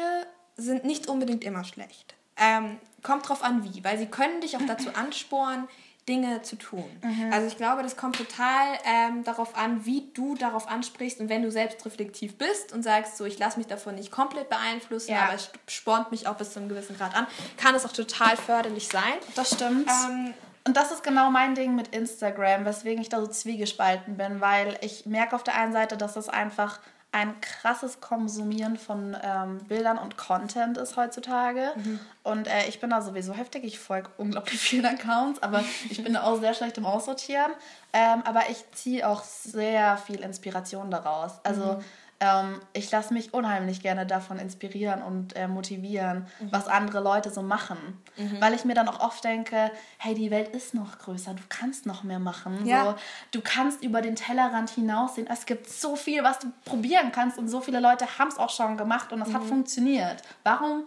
sind nicht unbedingt immer schlecht. Ähm, kommt drauf an, wie, weil sie können dich auch dazu anspornen, Dinge zu tun. Mhm. Also ich glaube, das kommt total ähm, darauf an, wie du darauf ansprichst und wenn du selbst reflektiv bist und sagst, so ich lasse mich davon nicht komplett beeinflussen, ja. aber es spornt mich auch bis zu einem gewissen Grad an, kann es auch total förderlich sein. Das stimmt. Ähm, und das ist genau mein Ding mit Instagram, weswegen ich da so zwiegespalten bin, weil ich merke auf der einen Seite, dass das einfach ein krasses Konsumieren von ähm, Bildern und Content ist heutzutage. Mhm. Und äh, ich bin da sowieso heftig. Ich folge unglaublich vielen Accounts, aber ich bin da auch sehr schlecht im Aussortieren. Ähm, aber ich ziehe auch sehr viel Inspiration daraus. Also mhm. Ähm, ich lasse mich unheimlich gerne davon inspirieren und äh, motivieren, mhm. was andere Leute so machen. Mhm. Weil ich mir dann auch oft denke, hey, die Welt ist noch größer, du kannst noch mehr machen. Ja. So, du kannst über den Tellerrand hinaussehen. Es gibt so viel, was du probieren kannst und so viele Leute haben es auch schon gemacht und das mhm. hat funktioniert. Warum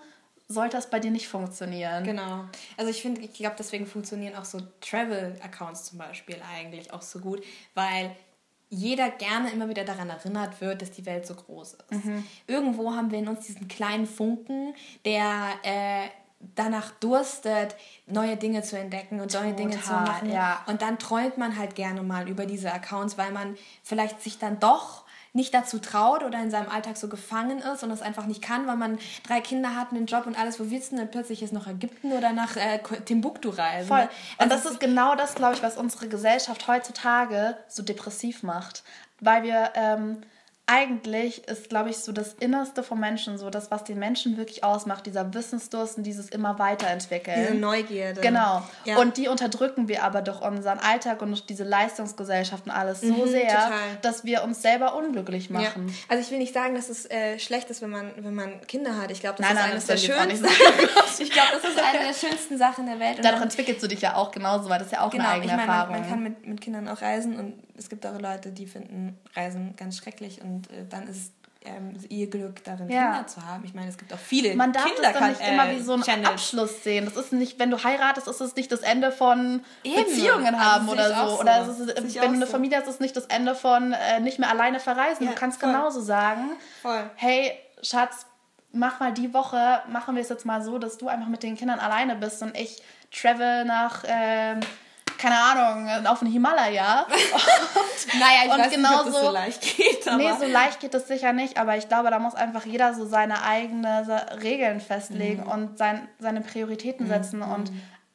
sollte das bei dir nicht funktionieren. Genau. Also ich finde, ich glaube, deswegen funktionieren auch so Travel-Accounts zum Beispiel eigentlich auch so gut, weil jeder gerne immer wieder daran erinnert wird, dass die Welt so groß ist. Mhm. Irgendwo haben wir in uns diesen kleinen Funken, der äh, danach durstet, neue Dinge zu entdecken und neue Dinge zu machen. Ja. Und dann träumt man halt gerne mal über diese Accounts, weil man vielleicht sich dann doch nicht dazu traut oder in seinem Alltag so gefangen ist und es einfach nicht kann, weil man drei Kinder hat, einen Job und alles. Wo willst du denn plötzlich jetzt nach Ägypten oder nach äh, Timbuktu reisen? Voll. Und also das ist genau das, glaube ich, was unsere Gesellschaft heutzutage so depressiv macht. Weil wir ähm, eigentlich ist, glaube ich, so das Innerste vom Menschen, so das, was den Menschen wirklich ausmacht, dieser Wissensdurst und dieses immer weiterentwickeln. Diese Neugierde. Genau. Ja. Und die unterdrücken wir aber durch unseren Alltag und durch diese Leistungsgesellschaft und alles so mhm, sehr, total. dass wir uns selber unglücklich machen. Ja. Also ich will nicht sagen, dass es äh, schlecht ist, wenn man, wenn man Kinder hat. Ich glaube, das nein, ist nein, eines der schönsten [laughs] Ich glaube, das ist eine der schönsten Sachen der Welt. Und Dadurch entwickelst du dich ja auch genauso, weil das ist ja auch genau, eine eigene ich mein, Erfahrung. Man, man kann mit, mit Kindern auch reisen und es gibt auch Leute, die finden Reisen ganz schrecklich und äh, dann ist ähm, ihr Glück darin, ja. Kinder zu haben. Ich meine, es gibt auch viele Man darf Kinder das dann nicht äh, immer wie so einen Channels. Abschluss sehen. Das ist nicht, wenn du heiratest, ist es nicht das Ende von Eben. Beziehungen also haben oder so. so. Oder ist, wenn du eine Familie hast, ist es nicht das Ende von äh, nicht mehr alleine verreisen. Ja, du kannst voll. genauso sagen, voll. hey, Schatz, mach mal die Woche, machen wir es jetzt mal so, dass du einfach mit den Kindern alleine bist und ich travel nach... Ähm, keine Ahnung, auf den Himalaya. [laughs] Und, naja, ich und weiß genauso, nicht, ob das so leicht geht. Aber. Nee, so leicht geht es sicher nicht, aber ich glaube, da muss einfach jeder so seine eigenen Regeln festlegen mhm. und sein, seine Prioritäten setzen mhm. und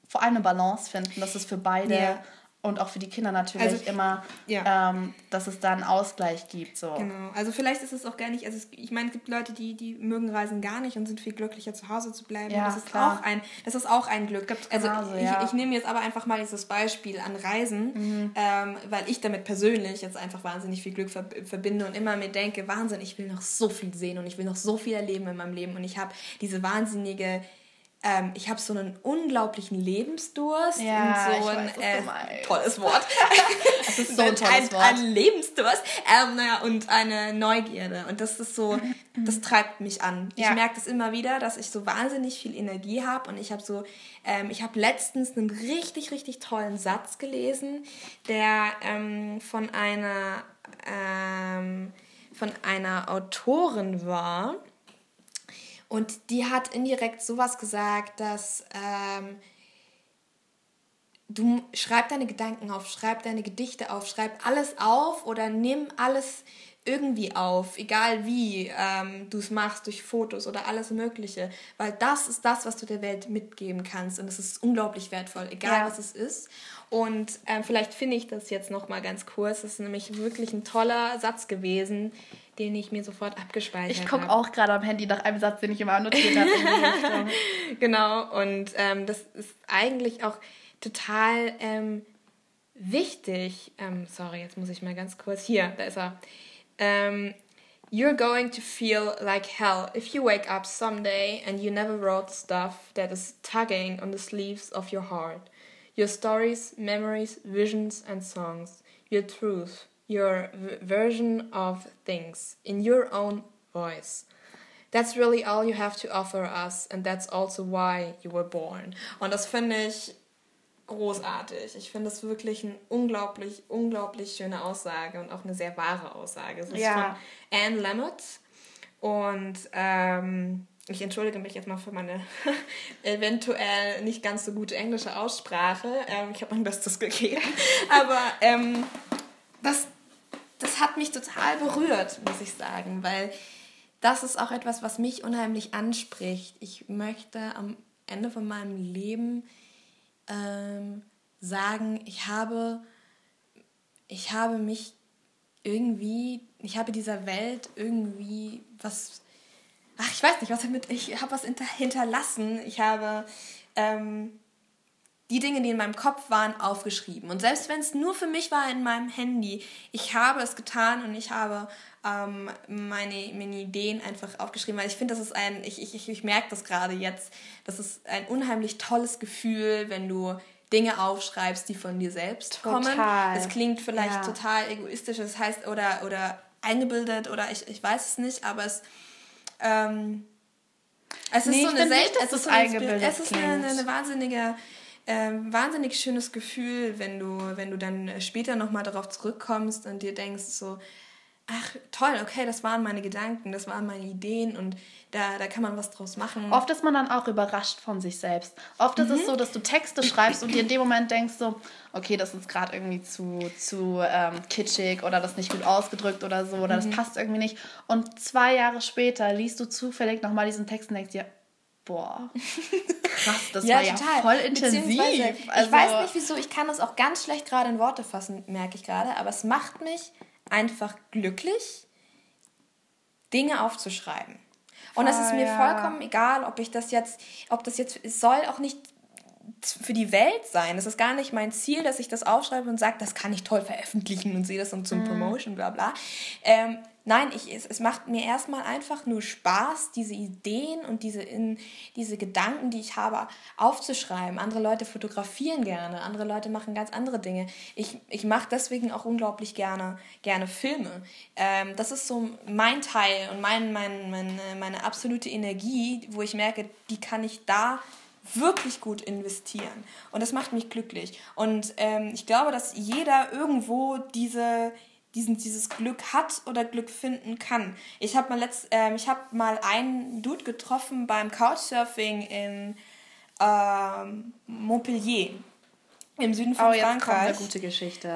vor allem eine Balance finden, dass es für beide yeah und auch für die Kinder natürlich also, immer, ja. ähm, dass es da einen Ausgleich gibt. So. Genau, also vielleicht ist es auch gar nicht, also es, ich meine, es gibt Leute, die, die mögen Reisen gar nicht und sind viel glücklicher zu Hause zu bleiben. Ja, das ist klar. auch ein, das ist auch ein Glück. Gibt's also genauso, ich, ja. ich, nehme jetzt aber einfach mal dieses Beispiel an Reisen, mhm. ähm, weil ich damit persönlich jetzt einfach wahnsinnig viel Glück verbinde und immer mir denke, Wahnsinn, ich will noch so viel sehen und ich will noch so viel erleben in meinem Leben und ich habe diese wahnsinnige ähm, ich habe so einen unglaublichen Lebensdurst ja, und so ein weiß, äh, tolles Wort. [laughs] das ist so ein tolles Wort. Ein, ein Lebensdurst ähm, naja, und eine Neugierde und das ist so, das treibt mich an. Ja. Ich merke das immer wieder, dass ich so wahnsinnig viel Energie habe und ich habe so, ähm, ich habe letztens einen richtig richtig tollen Satz gelesen, der ähm, von einer ähm, von einer Autorin war und die hat indirekt sowas gesagt, dass ähm, du schreib deine Gedanken auf, schreib deine Gedichte auf, schreib alles auf oder nimm alles irgendwie auf, egal wie ähm, du es machst, durch Fotos oder alles Mögliche, weil das ist das, was du der Welt mitgeben kannst und es ist unglaublich wertvoll, egal ja. was es ist. Und ähm, vielleicht finde ich das jetzt noch mal ganz kurz. Das ist nämlich wirklich ein toller Satz gewesen, den ich mir sofort abgespeichert habe. Ich gucke auch gerade am Handy nach einem Satz, den ich immer notiert habe. [laughs] genau, und ähm, das ist eigentlich auch total ähm, wichtig. Ähm, sorry, jetzt muss ich mal ganz kurz. Hier, da ist er. Ähm, You're going to feel like hell if you wake up someday and you never wrote stuff that is tugging on the sleeves of your heart. Your stories, memories, visions, and songs. Your truth. your version of things in your own voice. That's really all you have to offer us and that's also why you were born. Und das finde ich großartig. Ich finde es wirklich eine unglaublich, unglaublich schöne Aussage und auch eine sehr wahre Aussage. Es ist ja. von Anne Lamott und ähm, ich entschuldige mich jetzt mal für meine [laughs] eventuell nicht ganz so gute englische Aussprache. Ähm, ich habe mein Bestes gegeben. [laughs] Aber ähm, das, das hat mich total berührt, muss ich sagen, weil das ist auch etwas, was mich unheimlich anspricht. Ich möchte am Ende von meinem Leben ähm, sagen, ich habe, ich habe mich irgendwie, ich habe dieser Welt irgendwie was, ach, ich weiß nicht, was damit, ich habe was hinterlassen. Ich habe ähm, die Dinge, die in meinem Kopf waren, aufgeschrieben. Und selbst wenn es nur für mich war in meinem Handy, ich habe es getan und ich habe ähm, meine, meine Ideen einfach aufgeschrieben, weil ich finde, das ist ein, ich, ich, ich merke das gerade jetzt, das ist ein unheimlich tolles Gefühl, wenn du Dinge aufschreibst, die von dir selbst total. kommen. Es klingt vielleicht ja. total egoistisch, das heißt, oder, oder eingebildet oder ich, ich weiß es nicht, aber es, ähm, es ist nee, so eine Selbst, es ist, so eine, es ist eine, eine, wahnsinnige ähm, wahnsinnig schönes Gefühl, wenn du, wenn du dann später nochmal darauf zurückkommst und dir denkst so, ach toll, okay, das waren meine Gedanken, das waren meine Ideen und da, da kann man was draus machen. Oft ist man dann auch überrascht von sich selbst. Oft mhm. ist es mhm. so, dass du Texte schreibst und dir in dem Moment denkst so, okay, das ist gerade irgendwie zu, zu ähm, kitschig oder das nicht gut ausgedrückt oder so oder mhm. das passt irgendwie nicht. Und zwei Jahre später liest du zufällig nochmal diesen Text und denkst dir, boah, krass, das [laughs] ja, war ja total. voll intensiv. Also, ich weiß nicht wieso, ich kann das auch ganz schlecht gerade in Worte fassen, merke ich gerade, aber es macht mich einfach glücklich, Dinge aufzuschreiben. Und es ist mir ja. vollkommen egal, ob ich das jetzt, ob das jetzt, es soll auch nicht für die Welt sein. Es ist gar nicht mein Ziel, dass ich das aufschreibe und sage, das kann ich toll veröffentlichen und sehe das und zum Promotion, bla bla. Ähm, nein, ich, es, es macht mir erstmal einfach nur Spaß, diese Ideen und diese, in, diese Gedanken, die ich habe, aufzuschreiben. Andere Leute fotografieren gerne, andere Leute machen ganz andere Dinge. Ich, ich mache deswegen auch unglaublich gerne, gerne Filme. Ähm, das ist so mein Teil und mein, mein, meine, meine absolute Energie, wo ich merke, die kann ich da wirklich gut investieren. Und das macht mich glücklich. Und ähm, ich glaube, dass jeder irgendwo diese, diesen, dieses Glück hat oder Glück finden kann. Ich habe mal, letzt, ähm, ich hab mal einen Dude getroffen beim Couchsurfing in ähm, Montpellier im Süden von Oh, jetzt kommt Frankreich. eine gute Geschichte.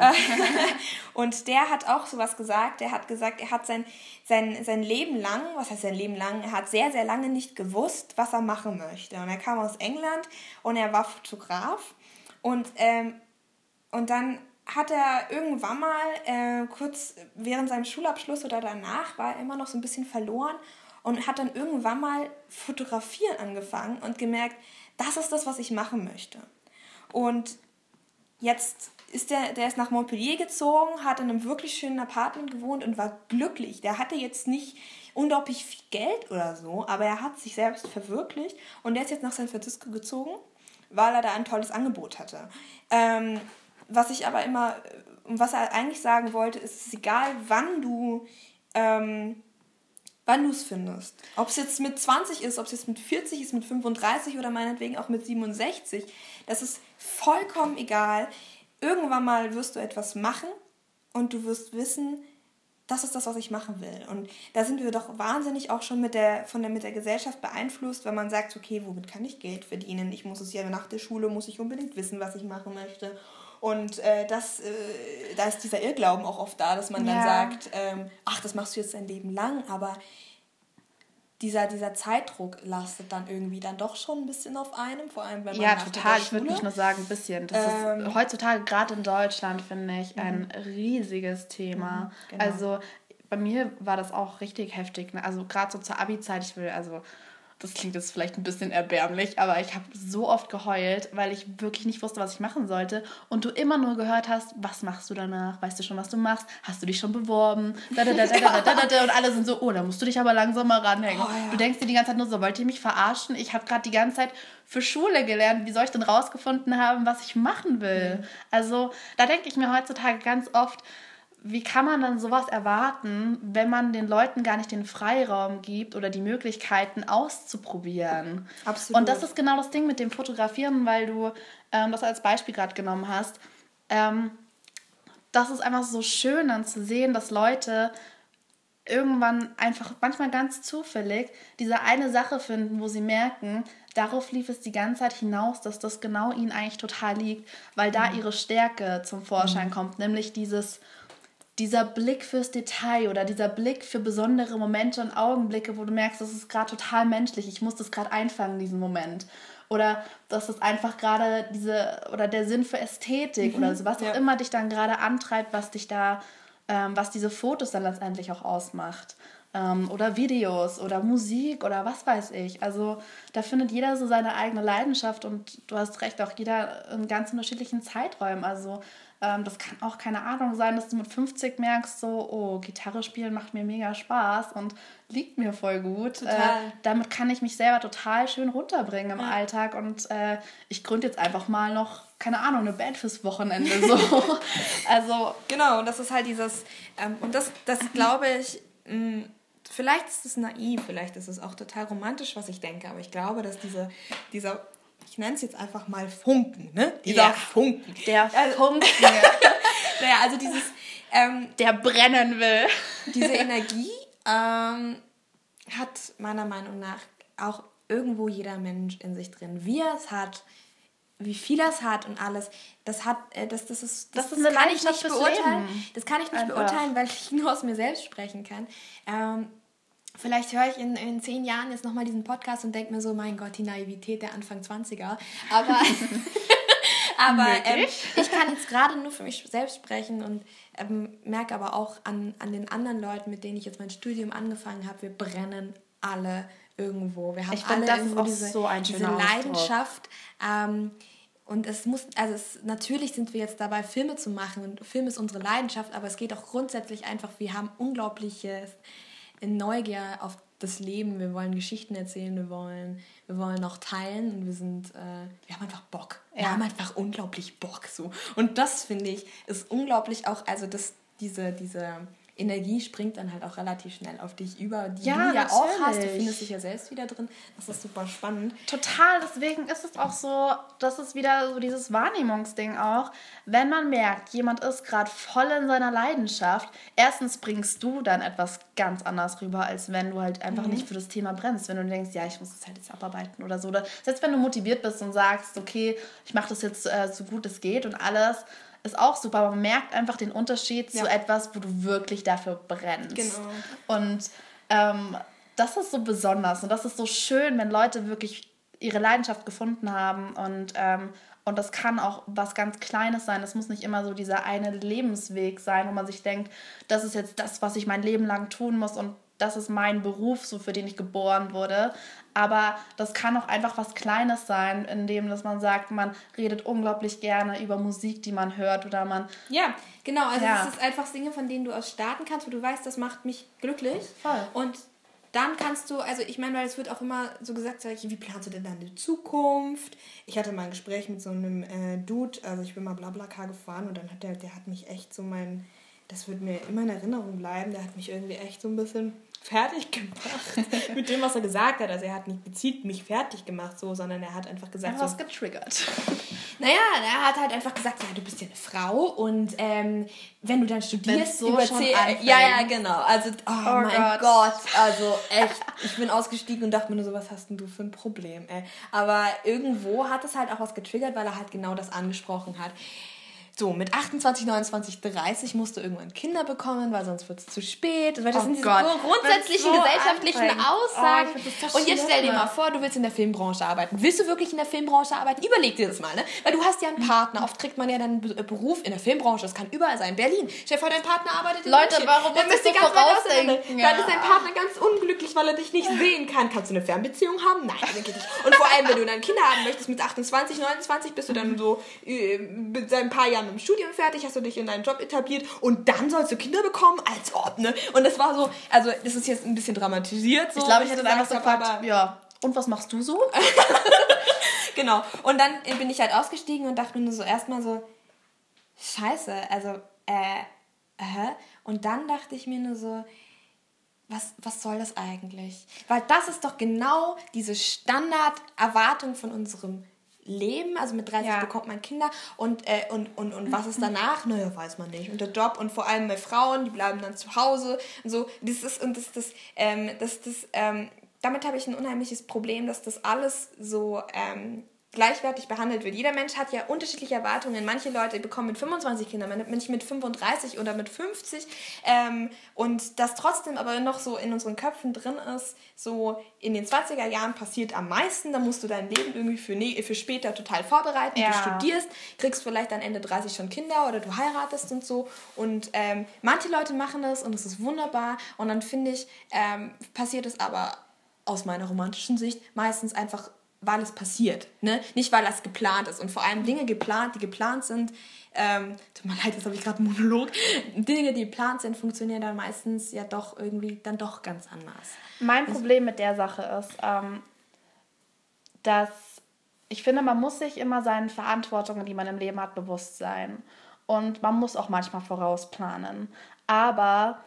[laughs] Und der hat auch sowas gesagt. Der hat gesagt, er hat sein, sein, sein Leben lang, was heißt sein Leben lang, er hat sehr, sehr lange nicht gewusst, was er machen möchte. Und er kam aus England und er war Fotograf. Und, ähm, und dann hat er irgendwann mal, äh, kurz während seinem Schulabschluss oder danach, war er immer noch so ein bisschen verloren und hat dann irgendwann mal fotografieren angefangen und gemerkt, das ist das, was ich machen möchte. Und jetzt ist der, der ist nach Montpellier gezogen, hat in einem wirklich schönen Apartment gewohnt und war glücklich. Der hatte jetzt nicht unglaublich viel Geld oder so, aber er hat sich selbst verwirklicht und der ist jetzt nach San Francisco gezogen, weil er da ein tolles Angebot hatte. Ähm, was ich aber immer, was er eigentlich sagen wollte, ist, es ist egal, wann du ähm, wann du es findest. Ob es jetzt mit 20 ist, ob es jetzt mit 40 ist, mit 35 oder meinetwegen auch mit 67, das ist vollkommen egal. Irgendwann mal wirst du etwas machen und du wirst wissen, das ist das, was ich machen will. Und da sind wir doch wahnsinnig auch schon mit der, von der, mit der Gesellschaft beeinflusst, wenn man sagt, okay, womit kann ich Geld verdienen? Ich muss es ja nach der Schule, muss ich unbedingt wissen, was ich machen möchte. Und äh, das, äh, da ist dieser Irrglauben auch oft da, dass man dann Ja. sagt, ähm, ach, das machst du jetzt dein Leben lang, aber dieser, dieser Zeitdruck lastet dann irgendwie dann doch schon ein bisschen auf einem, vor allem wenn man Ja, nach der total. Ich würde nicht nur sagen, ein bisschen. Das Ähm, ist heutzutage, gerade in Deutschland, finde ich, ein riesiges Thema. Mhm, genau. Also bei mir war das auch richtig heftig. Ne? Also gerade so zur Abi-Zeit, ich will, also das klingt jetzt vielleicht ein bisschen erbärmlich, aber ich habe so oft geheult, weil ich wirklich nicht wusste, was ich machen sollte. Und du immer nur gehört hast, was machst du danach? Weißt du schon, was du machst? Hast du dich schon beworben? Da, da, da. Und alle sind so, oh, da musst du dich aber langsam mal ranhängen. Oh, ja. Du denkst dir die ganze Zeit nur so, wollt ihr mich verarschen? Ich habe gerade die ganze Zeit für Schule gelernt. Wie soll ich denn rausgefunden haben, was ich machen will? Also da denke ich mir heutzutage ganz oft, wie kann man dann sowas erwarten, wenn man den Leuten gar nicht den Freiraum gibt oder die Möglichkeiten auszuprobieren? Absolut. Und das ist genau das Ding mit dem Fotografieren, weil du ähm, das als Beispiel gerade genommen hast. Ähm, das ist einfach so schön dann zu sehen, dass Leute irgendwann einfach manchmal ganz zufällig diese eine Sache finden, wo sie merken, darauf lief es die ganze Zeit hinaus, dass das genau ihnen eigentlich total liegt, weil da ihre Stärke zum Vorschein kommt, nämlich dieses dieser Blick fürs Detail oder dieser Blick für besondere Momente und Augenblicke, wo du merkst, das ist gerade total menschlich, ich muss das gerade einfangen, diesen Moment. Oder das ist einfach gerade diese, oder der Sinn für Ästhetik oder so, was ja. auch immer dich dann gerade antreibt, was dich da, ähm, was diese Fotos dann letztendlich auch ausmacht. Ähm, oder Videos oder Musik oder was weiß ich. Also da findet jeder so seine eigene Leidenschaft und du hast recht, auch jeder in ganz unterschiedlichen Zeiträumen. Also ähm, das kann auch keine Ahnung sein, dass du mit 50 merkst, so, oh, Gitarre spielen macht mir mega Spaß und liegt mir voll gut. Äh, damit kann ich mich selber total schön runterbringen im Alltag und äh, ich gründe jetzt einfach mal noch, keine Ahnung, eine Band fürs Wochenende. So. [laughs] also, Genau, und das ist halt dieses, ähm, und das, das glaube ich, mh, vielleicht ist es naiv, vielleicht ist es auch total romantisch, was ich denke, aber ich glaube, dass diese, dieser, ich nenne es jetzt einfach mal Funken, ne? Dieser Ja. Funken. der Funken, [laughs] Naja, also dieses, ähm, der brennen will. diese [laughs] Energie ähm, hat meiner Meinung nach auch irgendwo jeder Mensch in sich drin. Wie er es hat, wie viel er es hat und alles, das hat, äh, das, das ist, Das ist eine kann ich nicht beurteilen. Leben. Das kann ich nicht Einfach. beurteilen, weil ich [laughs] nur aus mir selbst sprechen kann. Ähm, Vielleicht höre ich in, in zehn Jahren jetzt nochmal diesen Podcast und denke mir so, mein Gott, die Naivität der Anfang 20er. Aber, [laughs] aber ähm, ich kann jetzt gerade nur für mich selbst sprechen und ähm, merke aber auch an, an den anderen Leuten, mit denen ich jetzt mein Studium angefangen habe, wir brennen alle irgendwo. Wir haben ich alle irgendwo diese, so diese Leidenschaft. Ähm, und es muss, also es, natürlich sind wir jetzt dabei, Filme zu machen und Film ist unsere Leidenschaft, aber es geht auch grundsätzlich einfach, wir haben unglaubliches Neugier auf das Leben, wir wollen Geschichten erzählen, wir wollen, wir wollen auch teilen und wir sind, äh, wir haben einfach Bock. Wir haben einfach unglaublich Bock so. Und das finde ich ist unglaublich auch, also das, diese, diese Energie springt dann halt auch relativ schnell auf dich über, die ja, du ja auch hast. Du findest dich ja selbst wieder drin. Das ist super spannend. Total, deswegen ist es auch so, das ist wieder so dieses Wahrnehmungsding auch. Wenn man merkt, jemand ist gerade voll in seiner Leidenschaft, erstens bringst du dann etwas ganz anders rüber, als wenn du halt einfach mhm. nicht für das Thema brennst. Wenn du denkst, ja, ich muss das halt jetzt abarbeiten oder so. Oder selbst wenn du motiviert bist und sagst, okay, ich mache das jetzt äh, so gut es geht und alles, ist auch super, aber man merkt einfach den Unterschied ja. zu etwas, wo du wirklich dafür brennst. Genau. Und ähm, das ist so besonders und das ist so schön, wenn Leute wirklich ihre Leidenschaft gefunden haben und ähm, und das kann auch was ganz Kleines sein. Das muss nicht immer so dieser eine Lebensweg sein, wo man sich denkt, das ist jetzt das, was ich mein Leben lang tun muss und das ist mein Beruf, so für den ich geboren wurde. Aber das kann auch einfach was Kleines sein, indem dass man sagt, man redet unglaublich gerne über Musik, die man hört oder man. Ja, genau. Also ja. es ist einfach Dinge, von denen du aus starten kannst, wo du weißt, das macht mich glücklich. Voll. Und dann kannst du, also ich meine, weil es wird auch immer so gesagt, wie planst du denn deine Zukunft? Ich hatte mal ein Gespräch mit so einem äh, Dude, also ich bin mal Blablacar gefahren und dann hat der, der hat mich echt so mein, das wird mir immer in Erinnerung bleiben, der hat mich irgendwie echt so ein bisschen fertig gemacht [laughs] mit dem, was er gesagt hat. Also er hat nicht gezielt mich fertig gemacht, so, sondern er hat einfach gesagt. Er so, getriggert. [laughs] Naja, er hat halt einfach gesagt, ja, du bist ja eine Frau und ähm, wenn du dann studierst, so über zehn, ja, ja, genau. Also, oh, oh mein Gott. Gott. also echt, ich bin ausgestiegen und dachte mir nur so, was hast denn du für ein Problem, ey? Aber irgendwo hat es halt auch was getriggert, weil er halt genau das angesprochen hat. So, mit 28, 29, 30 musst du irgendwann Kinder bekommen, weil sonst wird es zu spät. Das oh sind diese Gott. grundsätzlichen so gesellschaftlichen anstrengend. Aussagen. Oh, und jetzt stell dir mal vor, du willst in der Filmbranche arbeiten. Willst du wirklich in der Filmbranche arbeiten? Überleg dir das mal, ne? Weil du hast ja einen Partner. Oft kriegt man ja dann einen Beruf in der Filmbranche. Das kann überall sein. Berlin. Stell dir vor, dein Partner arbeitet in Leute, München. warum dann ganz vorausdenken? Ja. Dann ist dein Partner ganz unglücklich, weil er dich nicht sehen kann. Kannst du eine Fernbeziehung haben? Nein, wirklich nicht. Und vor allem, wenn du dann Kinder haben möchtest mit 28, 29, bist du dann so äh, seit ein paar Jahren Jahren im Studium fertig, hast du dich in deinen Job etabliert und dann sollst du Kinder bekommen, als ob, ne? Und das war so, also das ist jetzt ein bisschen dramatisiert. So, ich glaube, ich hätte einfach so gefragt, ja, und was machst du so? [laughs] genau. Und dann bin ich halt ausgestiegen und dachte mir nur so erstmal so, scheiße, also, äh, äh. Und dann dachte ich mir nur so, was, was soll das eigentlich? Weil das ist doch genau diese Standarderwartung von unserem leben. Also mit 30 ja. bekommt man Kinder und, äh, und, und, und was ist danach? Naja, weiß man nicht. Und der Job und vor allem bei Frauen, die bleiben dann zu Hause und so. Das ist, und das, das, ähm, das, das, ähm, damit habe ich ein unheimliches Problem, dass das alles so ähm, gleichwertig behandelt wird. Jeder Mensch hat ja unterschiedliche Erwartungen. Manche Leute bekommen mit 25 Kinder, manche mit 35 oder mit 50. Ähm, und das trotzdem aber noch so in unseren Köpfen drin ist, so in den 20er Jahren passiert am meisten. Da musst du dein Leben irgendwie für, ne für später total vorbereiten. Ja. Du studierst, kriegst vielleicht dann Ende 30 schon Kinder oder du heiratest und so. Und ähm, manche Leute machen das und es ist wunderbar. Und dann finde ich, ähm, passiert es aber aus meiner romantischen Sicht meistens einfach weil es passiert, ne? Nicht weil das geplant ist. Und vor allem Dinge geplant, die geplant sind, ähm, tut mir leid, jetzt habe ich gerade einen Monolog. Dinge, die geplant sind, funktionieren dann meistens ja doch irgendwie dann doch ganz anders. Mein also, Problem mit der Sache ist, ähm, dass ich finde, man muss sich immer seinen Verantwortungen, die man im Leben hat, bewusst sein. Und man muss auch manchmal vorausplanen. Aber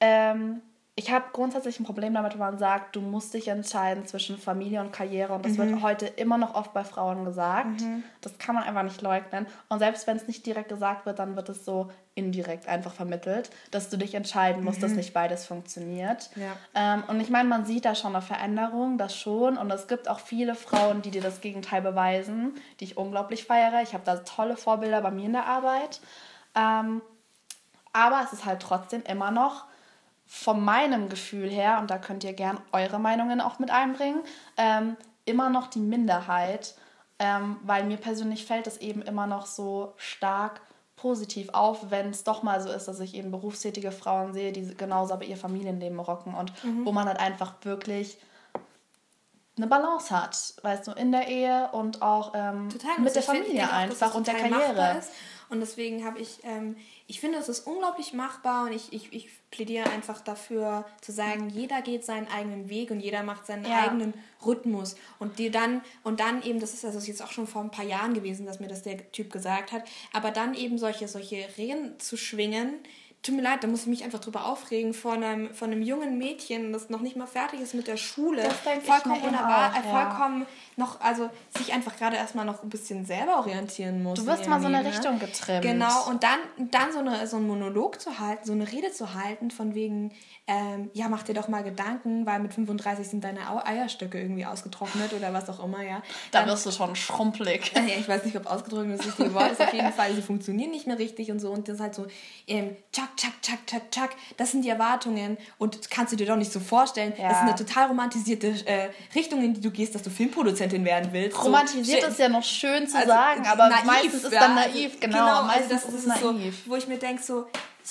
ähm, ich habe grundsätzlich ein Problem damit, wenn man sagt, du musst dich entscheiden zwischen Familie und Karriere. Und das mhm. wird heute immer noch oft bei Frauen gesagt. Mhm. Das kann man einfach nicht leugnen. Und selbst wenn es nicht direkt gesagt wird, dann wird es so indirekt einfach vermittelt, dass du dich entscheiden musst, mhm. dass nicht beides funktioniert. Ja. Ähm, und ich meine, man sieht da schon eine Veränderung, das schon. Und es gibt auch viele Frauen, die dir das Gegenteil beweisen, die ich unglaublich feiere. Ich habe da tolle Vorbilder bei mir in der Arbeit. Ähm, aber es ist halt trotzdem immer noch von meinem Gefühl her, und da könnt ihr gern eure Meinungen auch mit einbringen, ähm, immer noch die Minderheit. ähm, weil mir persönlich fällt es eben immer noch so stark positiv auf, wenn es doch mal so ist, dass ich eben berufstätige Frauen sehe, die genauso aber ihr Familienleben rocken und mhm. wo man halt einfach wirklich eine Balance hat, weißt du, in der Ehe und auch ähm, mit der Familie einfach und der Karriere. Und deswegen habe ich, ähm, ich finde, es ist unglaublich machbar und ich, ich, ich plädiere einfach dafür zu sagen, jeder geht seinen eigenen Weg und jeder macht seinen ja. eigenen Rhythmus. Und die dann, und dann eben, das ist also jetzt auch schon vor ein paar Jahren gewesen, dass mir das der Typ gesagt hat, aber dann eben solche, solche Reden zu schwingen, tut mir leid, da muss ich mich einfach drüber aufregen, von einem, von einem jungen Mädchen, das noch nicht mal fertig ist mit der Schule, vollkommen unerwartet, äh, ja. vollkommen noch, also sich einfach gerade erstmal noch ein bisschen selber orientieren muss. Du wirst mal so eine Richtung getrimmt. Genau, und dann, dann so, eine, so einen Monolog zu halten, so eine Rede zu halten, von wegen, ähm, ja, mach dir doch mal Gedanken, weil mit 35 sind deine Eierstöcke irgendwie ausgetrocknet oder was auch immer, ja. Dann, da wirst du schon schrumpelig. [laughs] Ja, ich weiß nicht, ob ausgetrocknet das richtige Wort ist. Auf jeden Fall, sie funktionieren nicht mehr richtig und so. Und das ist halt so, ähm, tschak, tschak, tschak, tschak, tschak. Das sind die Erwartungen. Und kannst du dir doch nicht so vorstellen. Ja. Das ist eine total romantisierte äh, Richtung, in die du gehst, dass du Filmproduzentin werden willst. Romantisiert so, ist ja noch schön zu also, sagen, aber naiv, meistens ist ja, dann naiv, genau. genau also meistens also das ist, ist naiv. So, wo ich mir denke, so,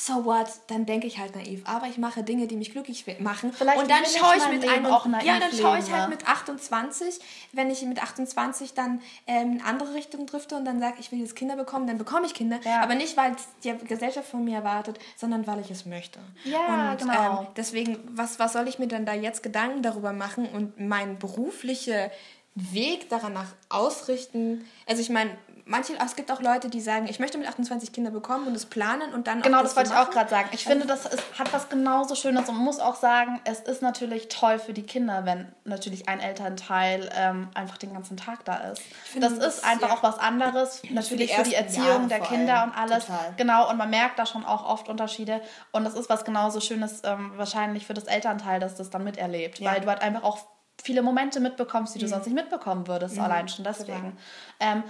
so what, dann denke ich halt naiv. Aber ich mache Dinge, die mich glücklich machen. Vielleicht und dann schaue ich mit einem auch naiv Ja, dann schaue ich halt mit 28, wenn ich mit 28 dann ähm, in andere Richtung drifte und dann sage, ich will jetzt Kinder bekommen, dann bekomme ich Kinder. Ja. Aber nicht, weil es die Gesellschaft von mir erwartet, sondern weil ich es möchte. Ja, und, genau. Ähm, deswegen, was, was soll ich mir dann da jetzt Gedanken darüber machen und mein beruflicher Weg daran nach ausrichten? Also ich meine, manche, es gibt auch Leute, die sagen, ich möchte mit 28 Kinder bekommen und es planen und dann. Genau, das, das wollte ich auch gerade sagen. Ich finde, das ist, hat was genauso Schönes und muss auch sagen, es ist natürlich toll für die Kinder, wenn natürlich ein Elternteil ähm, einfach den ganzen Tag da ist. Das, das ist einfach ja. auch was anderes, natürlich für die, für die Erziehung Jahre der Kinder und alles. Total. Genau, und man merkt da schon auch oft Unterschiede. Und das ist was genauso Schönes ähm, wahrscheinlich für das Elternteil, dass das dann miterlebt, ja. weil du halt einfach auch viele Momente mitbekommst, die du mhm. sonst nicht mitbekommen würdest, mhm. allein schon deswegen. Ähm,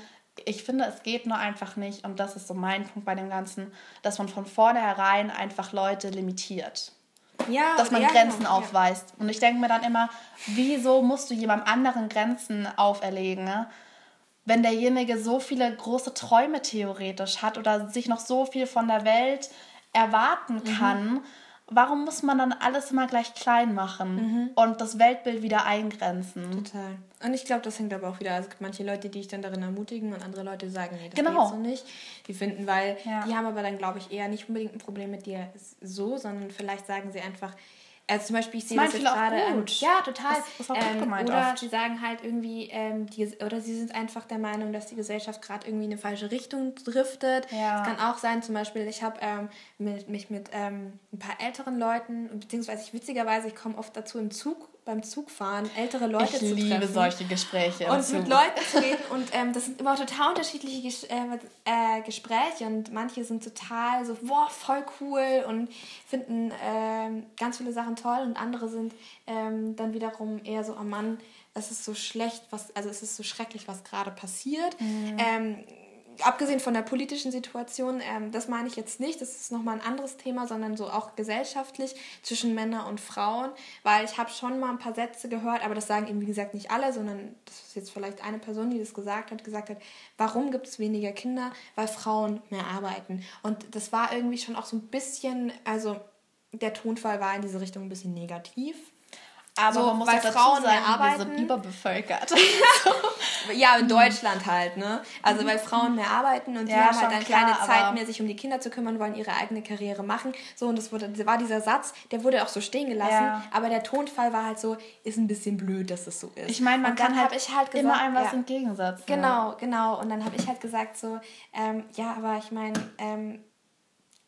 ich finde, es geht nur einfach nicht, und das ist so mein Punkt bei dem Ganzen, dass man von vornherein einfach Leute limitiert. Ja, dass man ja, Grenzen genau, aufweist. Ja. Und ich denke mir dann immer, wieso musst du jemandem anderen Grenzen auferlegen, ne? wenn derjenige so viele große Träume theoretisch hat oder sich noch so viel von der Welt erwarten mhm. kann. Mhm warum muss man dann alles immer gleich klein machen mhm. und das Weltbild wieder eingrenzen? Total. Und ich glaube, das hängt aber auch wieder. Also es gibt manche Leute, die ich dann darin ermutigen und andere Leute sagen, nee, das genau. geht so nicht. Die finden, weil ja. die haben aber dann, glaube ich, eher nicht unbedingt ein Problem mit dir so, sondern vielleicht sagen sie einfach, also zum Beispiel, ich sehe das jetzt gerade. Ähm, ja, total. Das, das ähm, gemeint oder oft. sie sagen halt irgendwie, ähm, die, oder sie sind einfach der Meinung, dass die Gesellschaft gerade irgendwie in eine falsche Richtung driftet. Ja. Es kann auch sein, zum Beispiel, ich habe ähm, mit, mich mit ähm, ein paar älteren Leuten, beziehungsweise ich witzigerweise, ich komme oft dazu im Zug beim Zugfahren ältere Leute ich zu treffen. Ich liebe solche Gespräche. Und Zug. mit Leuten zu reden. [laughs] Und ähm, das sind immer total unterschiedliche Ges äh, äh, Gespräche. Und manche sind total so, boah, voll cool und finden ähm, ganz viele Sachen toll. Und andere sind ähm, dann wiederum eher so, oh Mann, es ist so schlecht, was, also es ist so schrecklich, was gerade passiert. Mhm. Ähm, abgesehen von der politischen Situation, ähm, das meine ich jetzt nicht, das ist nochmal ein anderes Thema, sondern so auch gesellschaftlich zwischen Männern und Frauen, weil ich habe schon mal ein paar Sätze gehört, aber das sagen eben wie gesagt nicht alle, sondern das ist jetzt vielleicht eine Person, die das gesagt hat, gesagt hat, warum gibt es weniger Kinder? Weil Frauen mehr arbeiten. Und das war irgendwie schon auch so ein bisschen, also der Tonfall war in diese Richtung ein bisschen negativ. Aber so, man muss weil Frauen sagen, arbeiten. wir sind überbevölkert. [laughs] ja, in Deutschland halt, ne? Also weil Frauen mehr arbeiten und die ja, haben halt dann klar, keine Zeit mehr, sich um die Kinder zu kümmern, wollen ihre eigene Karriere machen. So, und das wurde, war dieser Satz, der wurde auch so stehen gelassen, ja. aber der Tonfall war halt so, ist ein bisschen blöd, dass das so ist. Ich meine, man kann halt, ich halt gesagt, immer einem was ja, entgegensetzen. Genau, genau. Und dann habe ich halt gesagt so, ähm, ja, aber ich meine, ähm,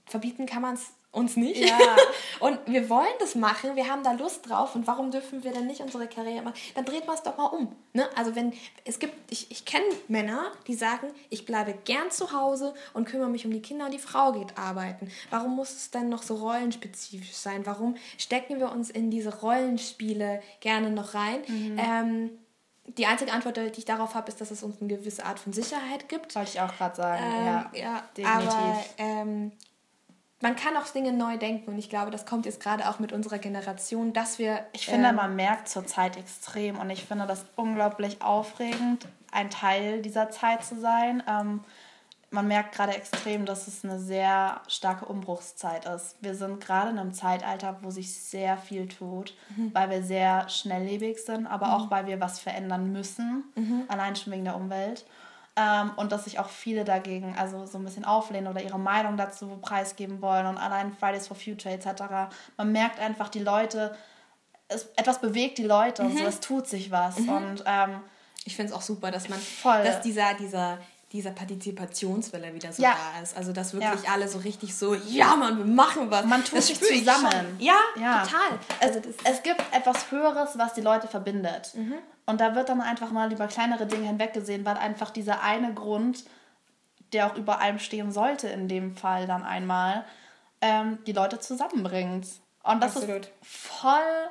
verbieten kann man es uns nicht. Ja. [laughs] Und wir wollen das machen, wir haben da Lust drauf und warum dürfen wir dann nicht unsere Karriere machen? Dann dreht man es doch mal um. Ne? Also wenn es gibt, ich, ich kenne Männer, die sagen, ich bleibe gern zu Hause und kümmere mich um die Kinder und die Frau geht arbeiten. Warum muss es dann noch so rollenspezifisch sein? Warum stecken wir uns in diese Rollenspiele gerne noch rein? Mhm. Ähm, die einzige Antwort, die ich darauf habe, ist, dass es uns eine gewisse Art von Sicherheit gibt. Wollte ich auch gerade sagen, ähm, ja, ja. Definitiv. Aber ähm, man kann auch Dinge neu denken und ich glaube, das kommt jetzt gerade auch mit unserer Generation, dass wir. Ich finde, ähm, man merkt zur Zeit extrem und ich finde das unglaublich aufregend, ein Teil dieser Zeit zu sein. Ähm, man merkt gerade extrem, dass es eine sehr starke Umbruchszeit ist. Wir sind gerade in einem Zeitalter, wo sich sehr viel tut, mhm. weil wir sehr schnelllebig sind, aber mhm. auch weil wir was verändern müssen, mhm. allein schon wegen der Umwelt. Ähm, und dass sich auch viele dagegen also so ein bisschen auflehnen oder ihre Meinung dazu preisgeben wollen und allein Fridays for Future etc. Man merkt einfach, die Leute, es, etwas bewegt die Leute und so, es tut sich was. Und ähm, ich finde es auch super, dass man, voll. dass dieser, dieser dieser Partizipationswelle wieder so ja. da ist. Also dass wirklich ja. alle so richtig so, ja Mann, wir machen was. Man tut sich zusammen. Ja, ja, total. Also es, es gibt etwas Höheres, was die Leute verbindet. Mhm. Und da wird dann einfach mal über kleinere Dinge hinweggesehen, weil einfach dieser eine Grund, der auch über allem stehen sollte in dem Fall dann einmal, ähm, die Leute zusammenbringt. Und das Absolut. ist voll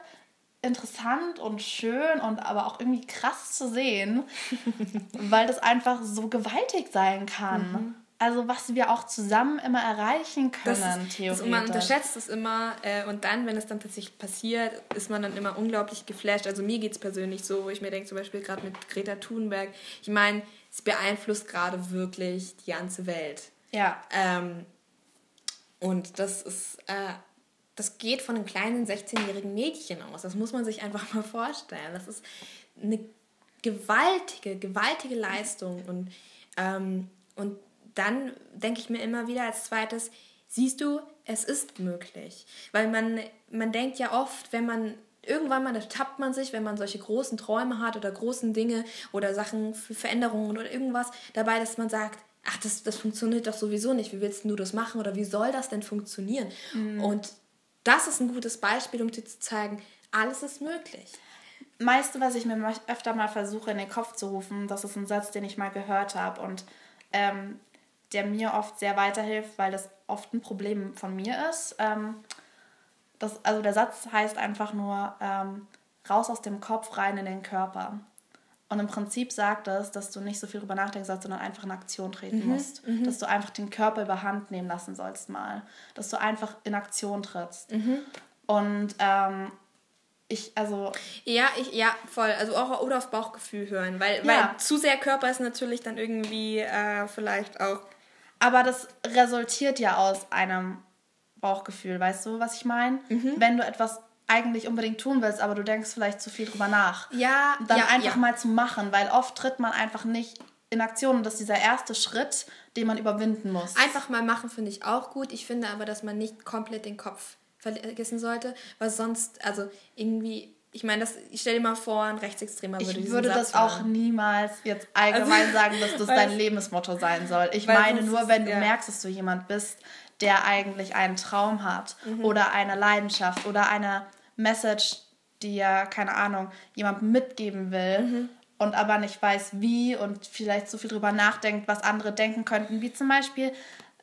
interessant und schön und aber auch irgendwie krass zu sehen, [laughs] weil das einfach so gewaltig sein kann. Mhm. Also was wir auch zusammen immer erreichen können, das theoretisch. Das, man unterschätzt es immer äh, und dann, wenn es dann tatsächlich passiert, ist man dann immer unglaublich geflasht. Also mir geht es persönlich so, wo ich mir denke, zum Beispiel gerade mit Greta Thunberg, ich meine, es beeinflusst gerade wirklich die ganze Welt. Ja. Ähm, und das ist äh, das geht von einem kleinen 16-jährigen Mädchen aus. Das muss man sich einfach mal vorstellen. Das ist eine gewaltige, gewaltige Leistung. Und, ähm, und dann denke ich mir immer wieder als zweites, siehst du, es ist möglich. Weil man, man denkt ja oft, wenn man irgendwann mal tappt man sich, wenn man solche großen Träume hat oder großen Dinge oder Sachen für Veränderungen oder irgendwas dabei, dass man sagt, ach, das, das funktioniert doch sowieso nicht, wie willst du das machen oder wie soll das denn funktionieren? Mhm. Und das ist ein gutes Beispiel, um dir zu zeigen, alles ist möglich. Meiste, was ich mir öfter mal versuche in den Kopf zu rufen, das ist ein Satz, den ich mal gehört habe und ähm, der mir oft sehr weiterhilft, weil das oft ein Problem von mir ist. Ähm, das, also der Satz heißt einfach nur ähm, raus aus dem Kopf, rein in den Körper. Und im Prinzip sagt es, dass du nicht so viel drüber nachdenken sollst, sondern einfach in Aktion treten mhm, musst. Mhm. Dass du einfach den Körper überhand nehmen lassen sollst mal. Dass du einfach in Aktion trittst. Mhm. Und ähm, ich, also. Ja, ich, ja, voll. Also auch oder auf Bauchgefühl hören. Weil, ja. weil zu sehr Körper ist natürlich dann irgendwie äh, vielleicht auch. Aber das resultiert ja aus einem Bauchgefühl, weißt du, was ich meine? Mhm. Wenn du etwas eigentlich unbedingt tun willst, aber du denkst vielleicht zu viel drüber nach. Ja. Dann ja, einfach ja. mal zu machen, weil oft tritt man einfach nicht in Aktion und das ist dieser erste Schritt, den man überwinden muss. Einfach mal machen finde ich auch gut. Ich finde aber, dass man nicht komplett den Kopf vergessen sollte, weil sonst, also irgendwie ich meine, das, ich stell dir mal vor, ein Rechtsextremer würde Ich würde Satz das auch niemals jetzt allgemein also, sagen, dass das [laughs] dein Lebensmotto sein soll. Ich meine nur, wenn du ja. merkst, dass du jemand bist, der eigentlich einen Traum hat mhm. oder eine Leidenschaft oder eine Message, die ja, keine Ahnung, jemand mitgeben will mhm. und aber nicht weiß, wie und vielleicht so viel drüber nachdenkt, was andere denken könnten, wie zum Beispiel,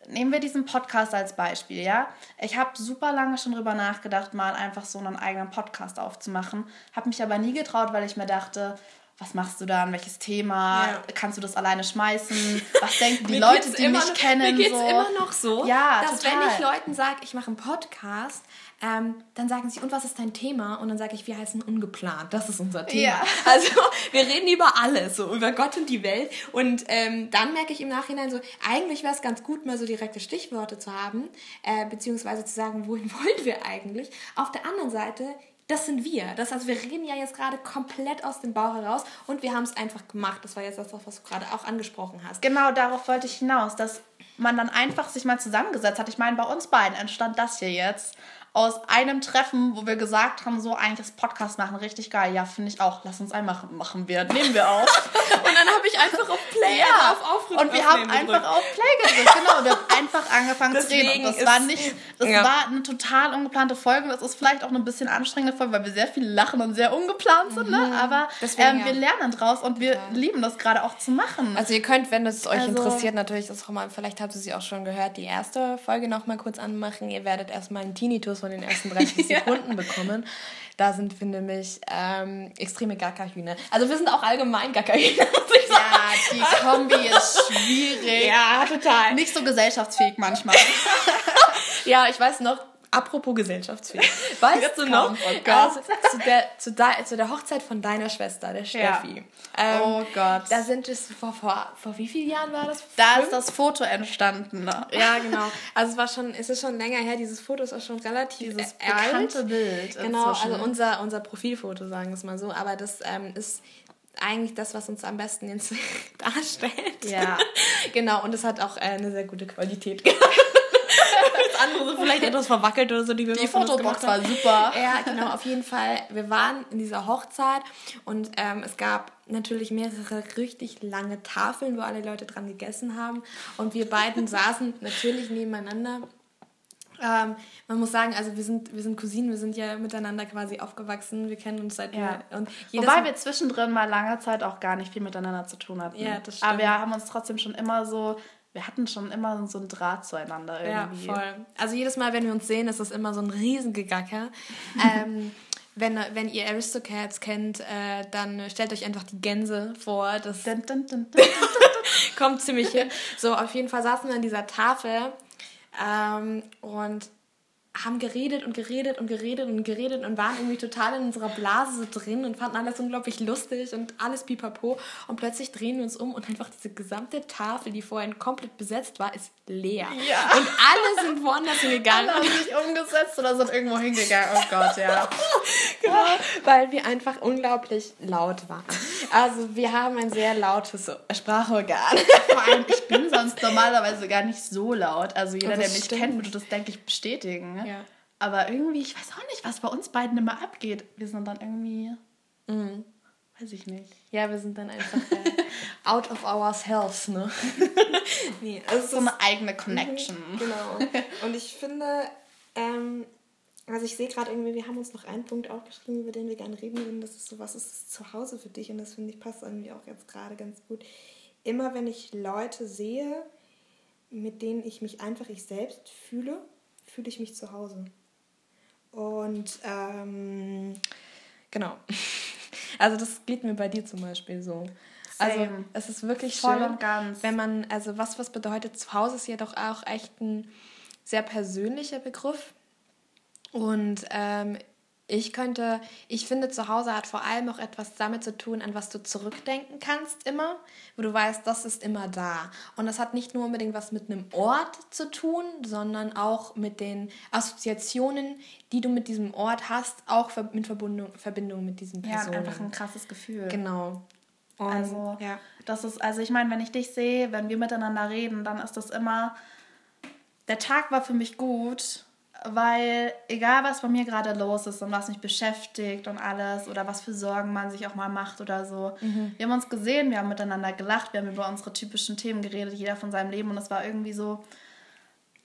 nehmen wir diesen Podcast als Beispiel, ja. Ich habe super lange schon drüber nachgedacht, mal einfach so einen eigenen Podcast aufzumachen, habe mich aber nie getraut, weil ich mir dachte, was machst du dann, welches Thema, ja. kannst du das alleine schmeißen, was denken [laughs] die Leute, die mich noch, kennen. Mir geht es so. immer noch so, ja, dass total. wenn ich Leuten sage, ich mache einen Podcast, ähm, dann sagen sie, und was ist dein Thema? Und dann sage ich, wir heißen ungeplant. Das ist unser Thema. Ja. [laughs] Also wir reden über alles, so über Gott und die Welt. Und ähm, dann merke ich im Nachhinein so, eigentlich wäre es ganz gut, mal so direkte Stichworte zu haben, äh, beziehungsweise zu sagen, wohin [laughs] wollen wir eigentlich? Auf der anderen Seite das sind wir. Das, also wir reden ja jetzt gerade komplett aus dem Bauch heraus und wir haben es einfach gemacht. Das war jetzt das, was du gerade auch angesprochen hast. Genau, darauf wollte ich hinaus, dass man dann einfach sich mal zusammengesetzt hat. Ich meine, bei uns beiden entstand das hier jetzt aus einem Treffen, wo wir gesagt haben, so eigentlich das Podcast machen, richtig geil. Ja, finde ich auch. Lass uns einmal machen wir. Nehmen wir auf. [laughs] und dann habe ich einfach auf Play ja. auf Aufruf Und wir haben einfach auf Play gedrückt. Genau, wir haben einfach angefangen Deswegen zu reden. Und das war nicht, das ja. war eine total ungeplante Folge. Das ist vielleicht auch eine bisschen anstrengende Folge, weil wir sehr viel lachen und sehr ungeplant sind. Ne? Mhm. Ne? Aber Deswegen, ähm, wir ja. lernen draus und wir lieben das gerade auch zu machen. Also ihr könnt, wenn es euch also, interessiert, natürlich das auch mal, vielleicht habt ihr sie auch schon gehört, die erste Folge noch mal kurz anmachen. Ihr werdet erstmal einen Tinnitus von den ersten 30 [laughs] Sekunden bekommen. Da sind wir nämlich ähm, extreme Gackerhühner. Also wir sind auch allgemein Gackerhühner. [laughs] Ja, die Kombi ist schwierig. [laughs] Ja, total. Nicht so gesellschaftsfähig manchmal. ja, ich weiß noch, apropos gesellschaftsfähig. [laughs] Weißt du noch? Oh Gott. Also, zu, der, zu, der, zu der Hochzeit von deiner Schwester, der Steffi. Ja. Ähm, oh Gott. Da sind es vor, vor, vor wie vielen Jahren war das? Da Fünf? ist das Foto entstanden. Ne? Ja, genau. Also es war schon, es ist schon länger her, dieses Foto ist auch schon relativ Dieses bekannte alt. Bild. Genau, inzwischen. also unser, unser Profilfoto, sagen wir es mal so. Aber das ähm, ist eigentlich das, was uns am besten jetzt [laughs] darstellt. Ja. [laughs] genau, und es hat auch äh, eine sehr gute Qualität gehabt andere vielleicht etwas verwackelt oder so. Die, die Fotobox war super. [laughs] Ja, genau, auf jeden Fall. Wir waren in dieser Hochzeit und ähm, es gab natürlich mehrere richtig lange Tafeln, wo alle Leute dran gegessen haben. Und wir beiden [laughs] saßen natürlich nebeneinander. Ähm, man muss sagen, also wir sind, wir sind Cousinen, wir sind ja miteinander quasi aufgewachsen, wir kennen uns seit ja. und Wobei wir zwischendrin mal lange Zeit auch gar nicht viel miteinander zu tun hatten. Ja, das stimmt. Aber wir haben uns trotzdem schon immer so wir hatten schon immer so ein Draht zueinander irgendwie. Ja, voll. Also jedes Mal, wenn wir uns sehen, ist das immer so ein Riesengegacker. [laughs] ähm, wenn, wenn ihr Aristocats kennt, äh, dann stellt euch einfach die Gänse vor. Das dun, dun, dun, [laughs] kommt ziemlich hin. So, auf jeden Fall saßen wir an dieser Tafel ähm, und haben geredet und geredet und geredet und geredet und waren irgendwie total in unserer Blase drin und fanden alles unglaublich lustig und alles pipapo. Und plötzlich drehen wir uns um und einfach diese gesamte Tafel, die vorhin komplett besetzt war, ist leer. Ja. Und alle sind woanders hingegangen. Alle haben sich umgesetzt oder sind irgendwo hingegangen. Oh Gott, ja. [laughs] genau, weil wir einfach unglaublich laut waren. Also wir haben ein sehr lautes Sprachorgan. [laughs] Vor allem, ich bin sonst normalerweise gar nicht so laut. Also jeder, der mich stimmt. kennt, würde das, denke ich, bestätigen. Ja. Aber irgendwie, ich weiß auch nicht, was bei uns beiden immer abgeht. Wir sind dann irgendwie. Mhm. Weiß ich nicht. Ja, wir sind dann einfach äh, [laughs] out of ourselves, ne? [laughs] nee, also so eine eigene Connection. Mhm, genau. [laughs] Und ich finde, ähm, also ich sehe gerade irgendwie, wir haben uns noch einen Punkt aufgeschrieben, über den wir gerne reden würden. Das ist so, was ist das Zuhause für dich? Und das finde ich passt irgendwie auch jetzt gerade ganz gut. Immer wenn ich Leute sehe, mit denen ich mich einfach ich selbst fühle, fühle ich mich zu Hause. Und ähm, genau. [laughs] Also das geht mir bei dir zum Beispiel so. Also, Same. Also es ist wirklich Voll schön, und ganz. wenn man, also was, was bedeutet zu Hause ist ja doch auch echt ein sehr persönlicher Begriff. Und ähm, ich könnte, ich finde, zu Hause hat vor allem auch etwas damit zu tun, an was du zurückdenken kannst immer, wo du weißt, das ist immer da. Und das hat nicht nur unbedingt was mit einem Ort zu tun, sondern auch mit den Assoziationen, die du mit diesem Ort hast, auch mit Verbindung, Verbindung mit diesen Personen. Ja, einfach ein krasses Gefühl. Genau. Und, also, ja. das ist, also ich meine, wenn ich dich sehe, wenn wir miteinander reden, dann ist das immer, der Tag war für mich gut, weil egal was bei mir gerade los ist und was mich beschäftigt und alles oder was für Sorgen man sich auch mal macht oder so. Mhm. Wir haben uns gesehen, wir haben miteinander gelacht, wir haben über unsere typischen Themen geredet, jeder von seinem Leben und es war irgendwie so,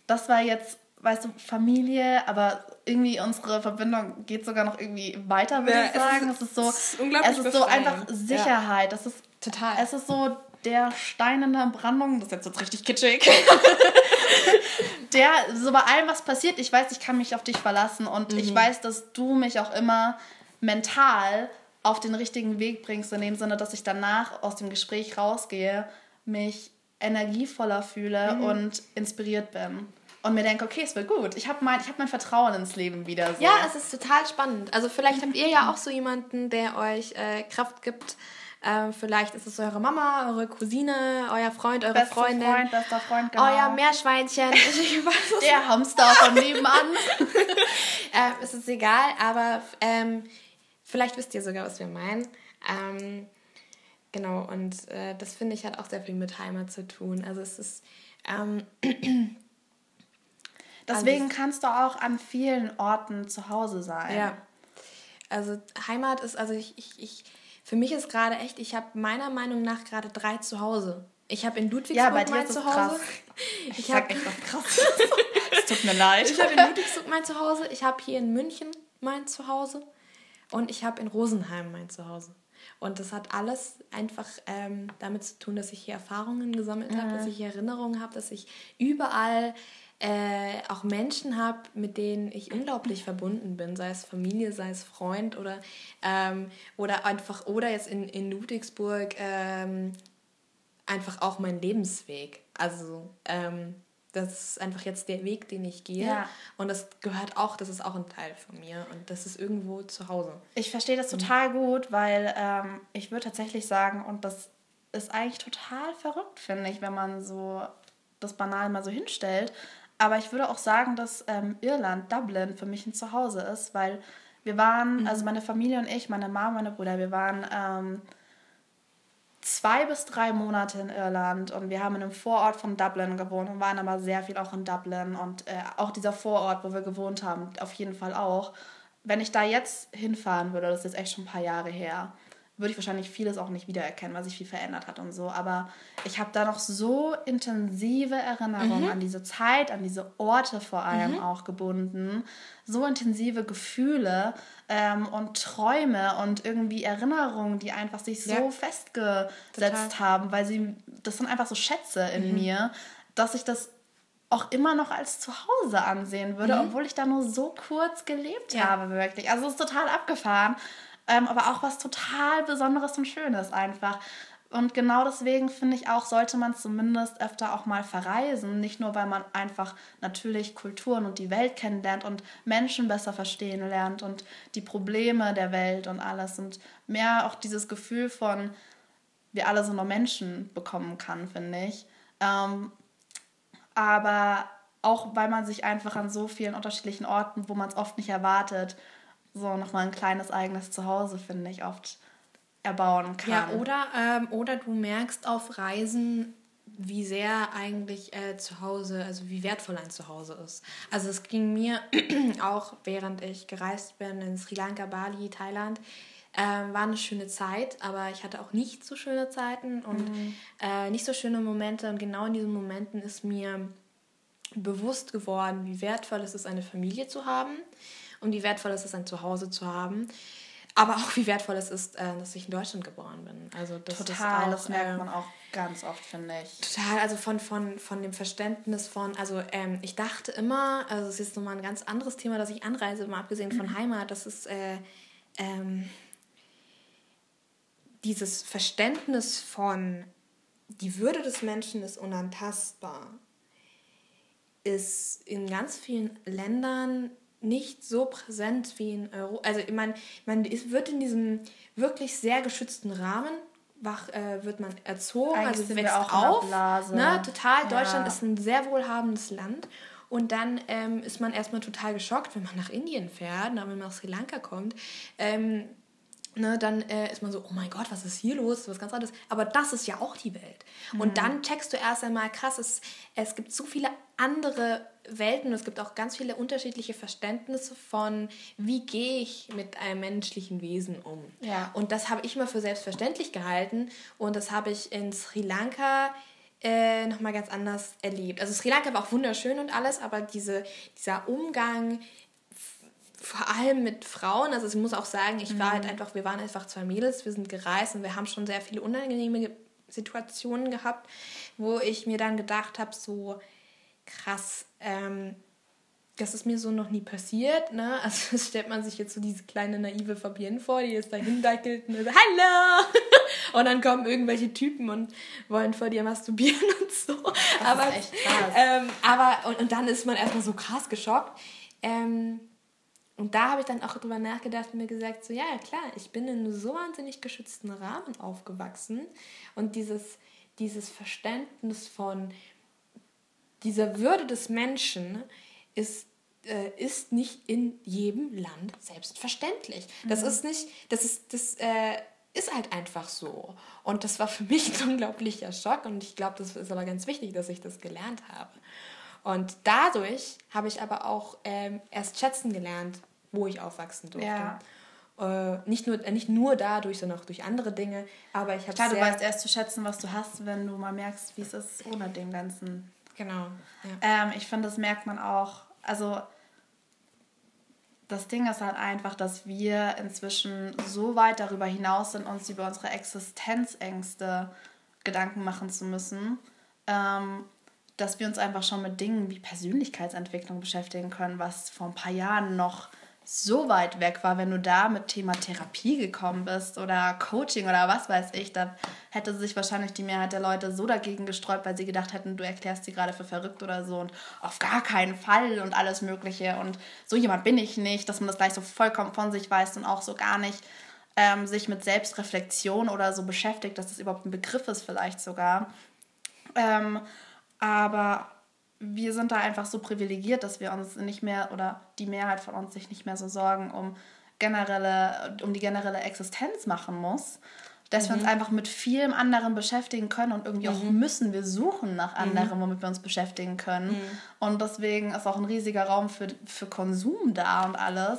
das war jetzt, weißt du, Familie, aber irgendwie unsere Verbindung geht sogar noch irgendwie weiter, würde ja, ich sagen. Es ist, es ist so, es ist, es ist so einfach Sicherheit. Ja. Das ist total. Es ist so der Stein in der Brandung, das ist jetzt, jetzt richtig kitschig. [laughs] der, so bei allem, was passiert, ich weiß, ich kann mich auf dich verlassen und mhm. ich weiß, dass du mich auch immer mental auf den richtigen Weg bringst, in dem Sinne, dass ich danach aus dem Gespräch rausgehe, mich energievoller fühle mhm. und inspiriert bin. Und mir denke, okay, es wird gut. Ich habe mein, hab mein Vertrauen ins Leben wieder. So. Ja, es ist total spannend. Also vielleicht habt ihr ja [clears throat] auch so jemanden, der euch äh, Kraft gibt, ähm, vielleicht ist es eure Mama, eure Cousine, euer Freund, eure Beste Freundin. Freund, bester Freund, genau. Euer Meerschweinchen. [laughs] Der Hamster von nebenan. [laughs] ähm, es ist egal, aber ähm, vielleicht wisst ihr sogar, was wir meinen. Ähm, genau, und äh, das finde ich hat auch sehr viel mit Heimat zu tun. Also es ist... Ähm, [clears throat] Deswegen kannst du auch an vielen Orten zu Hause sein. Ja. Also Heimat ist, also ich, ich, ich für mich ist gerade echt, ich habe meiner Meinung nach gerade drei zu Hause. Ich habe in Ludwigsburg ja, bei dir mein Zuhause. Krass. Ich, [laughs] ich sag echt noch krass. [laughs] es tut mir leid. Ich habe in Ludwigsburg mein Zuhause. Ich habe hier in München mein Zuhause. Und ich habe in Rosenheim mein Zuhause. Und das hat alles einfach ähm, damit zu tun, dass ich hier Erfahrungen gesammelt habe, dass ich hier Erinnerungen habe, dass ich überall äh, auch Menschen habe, mit denen ich unglaublich verbunden bin, sei es Familie, sei es Freund oder, ähm, oder einfach, oder jetzt in, in Ludwigsburg ähm, einfach auch mein Lebensweg. Also ähm, das ist einfach jetzt der Weg, den ich gehe. Ja. Und das gehört auch, das ist auch ein Teil von mir und das ist irgendwo zu Hause. Ich verstehe das total gut, weil ähm, ich würde tatsächlich sagen, und das ist eigentlich total verrückt, finde ich, wenn man so das banal mal so hinstellt. Aber ich würde auch sagen, dass ähm, Irland, Dublin für mich ein Zuhause ist, weil wir waren, mhm. also meine Familie und ich, meine Mama, meine Brüder, wir waren ähm, zwei bis drei Monate in Irland und wir haben in einem Vorort von Dublin gewohnt und waren aber sehr viel auch in Dublin und äh, auch dieser Vorort, wo wir gewohnt haben, auf jeden Fall auch. Wenn ich da jetzt hinfahren würde, das ist jetzt echt schon ein paar Jahre her, würde ich wahrscheinlich vieles auch nicht wiedererkennen, weil sich viel verändert hat und so. Aber ich habe da noch so intensive Erinnerungen mhm. an diese Zeit, an diese Orte vor allem mhm. auch gebunden. So intensive Gefühle ähm, und Träume und irgendwie Erinnerungen, die einfach sich so ja. festgesetzt Total. haben, weil sie, das sind einfach so Schätze in mhm. mir, dass ich das auch immer noch als Zuhause ansehen würde, mhm. obwohl ich da nur so kurz gelebt ja. habe, wirklich. Also es ist total abgefahren ähm, aber auch was total Besonderes und Schönes einfach. Und genau deswegen finde ich auch, sollte man zumindest öfter auch mal verreisen. Nicht nur, weil man einfach natürlich Kulturen und die Welt kennenlernt und Menschen besser verstehen lernt und die Probleme der Welt und alles. Und mehr auch dieses Gefühl von, wir alle sind nur Menschen bekommen kann, finde ich. Ähm, aber auch, weil man sich einfach an so vielen unterschiedlichen Orten, wo man es oft nicht erwartet, so nochmal ein kleines eigenes Zuhause, finde ich, oft erbauen kann. Ja, oder, ähm, oder du merkst auf Reisen, wie sehr eigentlich äh, zu Hause, also wie wertvoll ein Zuhause ist. Also es ging mir [clears throat] auch, während ich gereist bin in Sri Lanka, Bali, Thailand, ähm, war eine schöne Zeit, aber ich hatte auch nicht so schöne Zeiten und mhm. äh, nicht so schöne Momente. Und genau in diesen Momenten ist mir bewusst geworden, wie wertvoll es ist, eine Familie zu haben und wie wertvoll es ist, ein Zuhause zu haben. Aber auch wie wertvoll es ist, äh, dass ich in Deutschland geboren bin. Also das total, auch, das merkt man auch ganz oft, finde ich. Total, also von, von, von dem Verständnis von, also ähm, ich dachte immer, also es ist jetzt nochmal ein ganz anderes Thema, dass ich anreise, mal abgesehen von mhm. Heimat, das ist äh, ähm, dieses Verständnis von die Würde des Menschen ist unantastbar, ist in ganz vielen Ländern nicht so präsent wie in Europa. Also ich meine, man, wird in diesem wirklich sehr geschützten Rahmen wach, äh, wird man erzogen, Eigentlich also wächst auch auf. Ne? Total, ja. Deutschland ist ein sehr wohlhabendes Land. Und dann ähm, ist man erstmal total geschockt, wenn man nach Indien fährt, wenn man nach Sri Lanka kommt. Ähm, ne, dann äh, ist man so, oh mein Gott, was ist hier los? Was ganz anderes. Aber das ist ja auch die Welt. Mhm. Und dann checkst du erst einmal, krass, es, es gibt so viele andere Welten. Es gibt auch ganz viele unterschiedliche Verständnisse von, wie gehe ich mit einem menschlichen Wesen um. Ja. Und das habe ich immer für selbstverständlich gehalten und das habe ich in Sri Lanka äh, nochmal ganz anders erlebt. Also Sri Lanka war auch wunderschön und alles, aber diese, dieser Umgang vor allem mit Frauen, also ich muss auch sagen, ich war halt mhm. einfach, wir waren einfach zwei Mädels, wir sind gereist und wir haben schon sehr viele unangenehme Situationen gehabt, wo ich mir dann gedacht habe, so, krass, ähm, das ist mir so noch nie passiert, ne? [laughs] Also stellt man sich jetzt so diese kleine naive Fabienne vor, die jetzt da hindeckelt und so, hallo! [laughs] und dann kommen irgendwelche Typen und wollen vor dir masturbieren [laughs] und so. Das aber, ist echt krass. Ähm, aber, und, und dann ist man erstmal so krass geschockt. Ähm, und da habe ich dann auch drüber nachgedacht und mir gesagt, so ja, klar, ich bin in einem so wahnsinnig geschützten Rahmen aufgewachsen und dieses, dieses Verständnis von, dieser Würde des Menschen ist, äh, ist nicht in jedem Land selbstverständlich. Das mhm. ist nicht, das ist, das äh, ist halt einfach so. Und das war für mich ein [laughs] unglaublicher Schock und ich glaube, das ist aber ganz wichtig, dass ich das gelernt habe. Und dadurch habe ich aber auch ähm, erst schätzen gelernt, wo ich aufwachsen durfte. Ja. Äh, nicht, nur, nicht nur dadurch, sondern auch durch andere Dinge. Aber ich habe Klar, du weißt erst zu schätzen, was du hast, wenn du mal merkst, wie es ist ohne den ganzen Genau. Ja. Ähm, ich finde, das merkt man auch. Also das Ding ist halt einfach, dass wir inzwischen so weit darüber hinaus sind, uns über unsere Existenzängste Gedanken machen zu müssen, ähm, dass wir uns einfach schon mit Dingen wie Persönlichkeitsentwicklung beschäftigen können, was vor ein paar Jahren noch so weit weg war, wenn du da mit Thema Therapie gekommen bist oder Coaching oder was weiß ich, da hätte sich wahrscheinlich die Mehrheit der Leute so dagegen gesträubt, weil sie gedacht hätten, du erklärst sie gerade für verrückt oder so und auf gar keinen Fall und alles Mögliche und so jemand bin ich nicht, dass man das gleich so vollkommen von sich weiß und auch so gar nicht ähm, sich mit Selbstreflexion oder so beschäftigt, dass das überhaupt ein Begriff ist vielleicht sogar. Ähm, aber wir sind da einfach so privilegiert, dass wir uns nicht mehr oder die Mehrheit von uns sich nicht mehr so Sorgen um generelle, um die generelle Existenz machen muss. Dass mhm. wir uns mhm. einfach mit vielem anderen beschäftigen können und irgendwie mhm. auch müssen wir suchen nach mhm. anderem, womit wir uns beschäftigen können. Mhm. Und deswegen ist auch ein riesiger Raum für, für Konsum da und alles.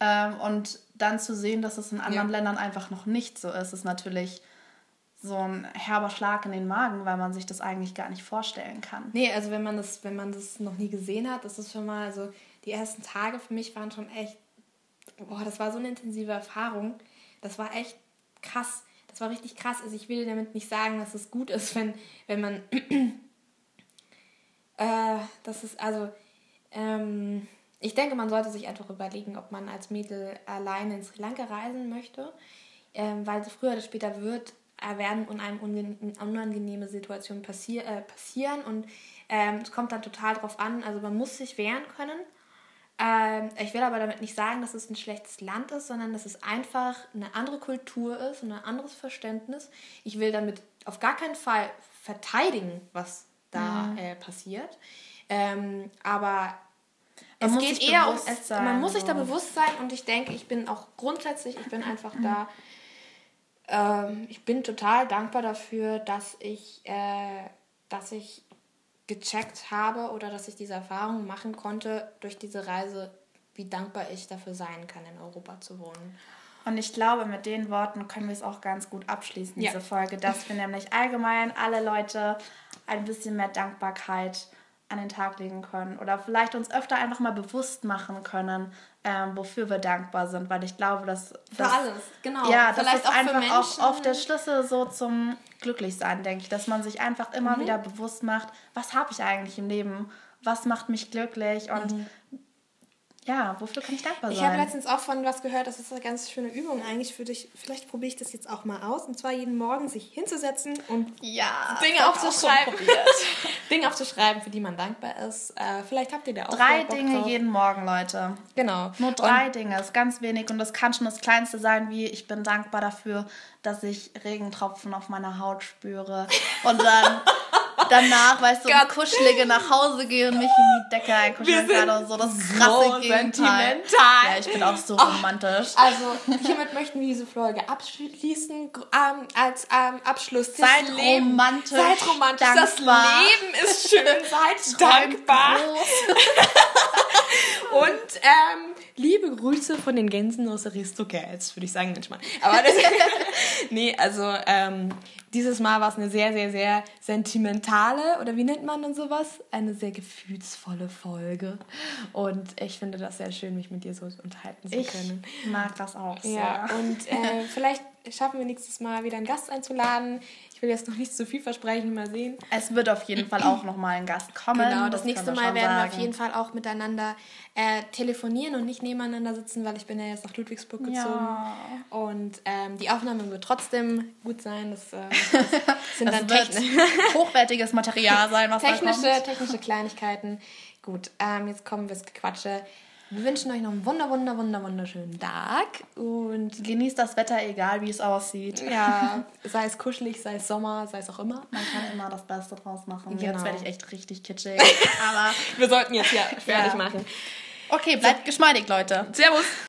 Ähm, und dann zu sehen, dass es in anderen ja. Ländern einfach noch nicht so ist, ist natürlich so ein herber Schlag in den Magen, weil man sich das eigentlich gar nicht vorstellen kann. Nee, also wenn man das, wenn man das noch nie gesehen hat, das ist schon mal, also die ersten Tage für mich waren schon echt, boah, das war so eine intensive Erfahrung. Das war echt krass. Das war richtig krass. Also ich will damit nicht sagen, dass es gut ist, wenn, wenn man [clears throat] äh, das ist, also ähm, ich denke, man sollte sich einfach überlegen, ob man als Mädel alleine in Sri Lanka reisen möchte, ähm, weil früher oder später wird werden und einem unangenehme Situationen passier äh, passieren und ähm, es kommt dann total drauf an, also man muss sich wehren können. Ähm, ich will aber damit nicht sagen, dass es ein schlechtes Land ist, sondern dass es einfach eine andere Kultur ist und ein anderes Verständnis. Ich will damit auf gar keinen Fall verteidigen, was da mhm. äh, passiert. Ähm, aber man es geht eher um, es, man muss sich da bewusst sein und ich denke, ich bin auch grundsätzlich, ich bin einfach da ähm, ich bin total dankbar dafür, dass ich, äh, dass ich gecheckt habe oder dass ich diese Erfahrung machen konnte durch diese Reise, wie dankbar ich dafür sein kann, in Europa zu wohnen. Und ich glaube, mit den Worten können wir es auch ganz gut abschließen, ja. diese Folge, dass wir nämlich allgemein alle Leute ein bisschen mehr Dankbarkeit an den Tag legen können oder vielleicht uns öfter einfach mal bewusst machen können, ähm, wofür wir dankbar sind, weil ich glaube, dass das, für alles, genau. Ja, das vielleicht ist auch einfach auch oft der Schlüssel so zum Glücklichsein, denke ich, dass man sich einfach immer mhm. wieder bewusst macht, was habe ich eigentlich im Leben, was macht mich glücklich und mhm ja, wofür kann ich dankbar sein? Ich habe letztens auch von was gehört, das ist eine ganz schöne Übung eigentlich für dich. Vielleicht probiere ich das jetzt auch mal aus. Und zwar jeden Morgen sich hinzusetzen und ja, Dinge aufzuschreiben. [laughs] Dinge aufzuschreiben, für die man dankbar ist. Äh, vielleicht habt ihr da auch Drei Dinge drauf. jeden Morgen, Leute. Genau. Nur drei und Dinge, ist ganz wenig. Und das kann schon das Kleinste sein, wie ich bin dankbar dafür, dass ich Regentropfen auf meiner Haut spüre. Und dann [laughs] danach, weißt du, ins Kuschelige nach Hause gehen und mich in die Decke einkuscheln kann und so. Das krasse so Gegenteil. Ja, ich bin auch so romantisch. Also, hiermit möchten wir diese Folge abschließen. Ähm, als ähm, Abschluss. Seid Leben, romantisch. Seid romantisch. Dankbar. Das Leben ist schön. [laughs] Seid dankbar. [laughs] und ähm, liebe Grüße von den Gänsen aus Aristocats, würde ich sagen manchmal. Aber das, [laughs] nee, also ähm, dieses Mal war es eine sehr, sehr, sehr sentimentale, oder wie nennt man denn sowas? Eine sehr gefühlsvolle Folge. Und ich finde das sehr schön, mich mit dir so unterhalten zu können. Ich mag das auch Ja, und äh, vielleicht schaffen wir nächstes Mal wieder einen Gast einzuladen. Ich will jetzt noch nicht zu viel versprechen, mal sehen. Es wird auf jeden Fall auch nochmal ein Gast kommen. Genau, das, das nächste Mal werden sagen. wir auf jeden Fall auch miteinander äh, telefonieren und nicht nebeneinander sitzen, weil ich bin ja jetzt nach Ludwigsburg gezogen. Ja. Und ähm, die Aufnahme wird trotzdem gut sein. Das, äh, [laughs] das sind das dann [laughs] hochwertiges Material sein, was technische, da kommt. Technische Kleinigkeiten. Gut, ähm, jetzt kommen wir ins Gequatsche. Wir wünschen euch noch einen wunder, wunder, wunder, wunderschönen Tag und genießt das Wetter, egal wie es aussieht. Ja, [laughs] sei es kuschelig, sei es Sommer, sei es auch immer. Man kann immer das Beste draus machen. Genau. Jetzt werde ich echt richtig kitschig. [laughs] Aber wir sollten jetzt ja fertig ja. machen. Okay, bleibt so. geschmeidig, Leute. Servus.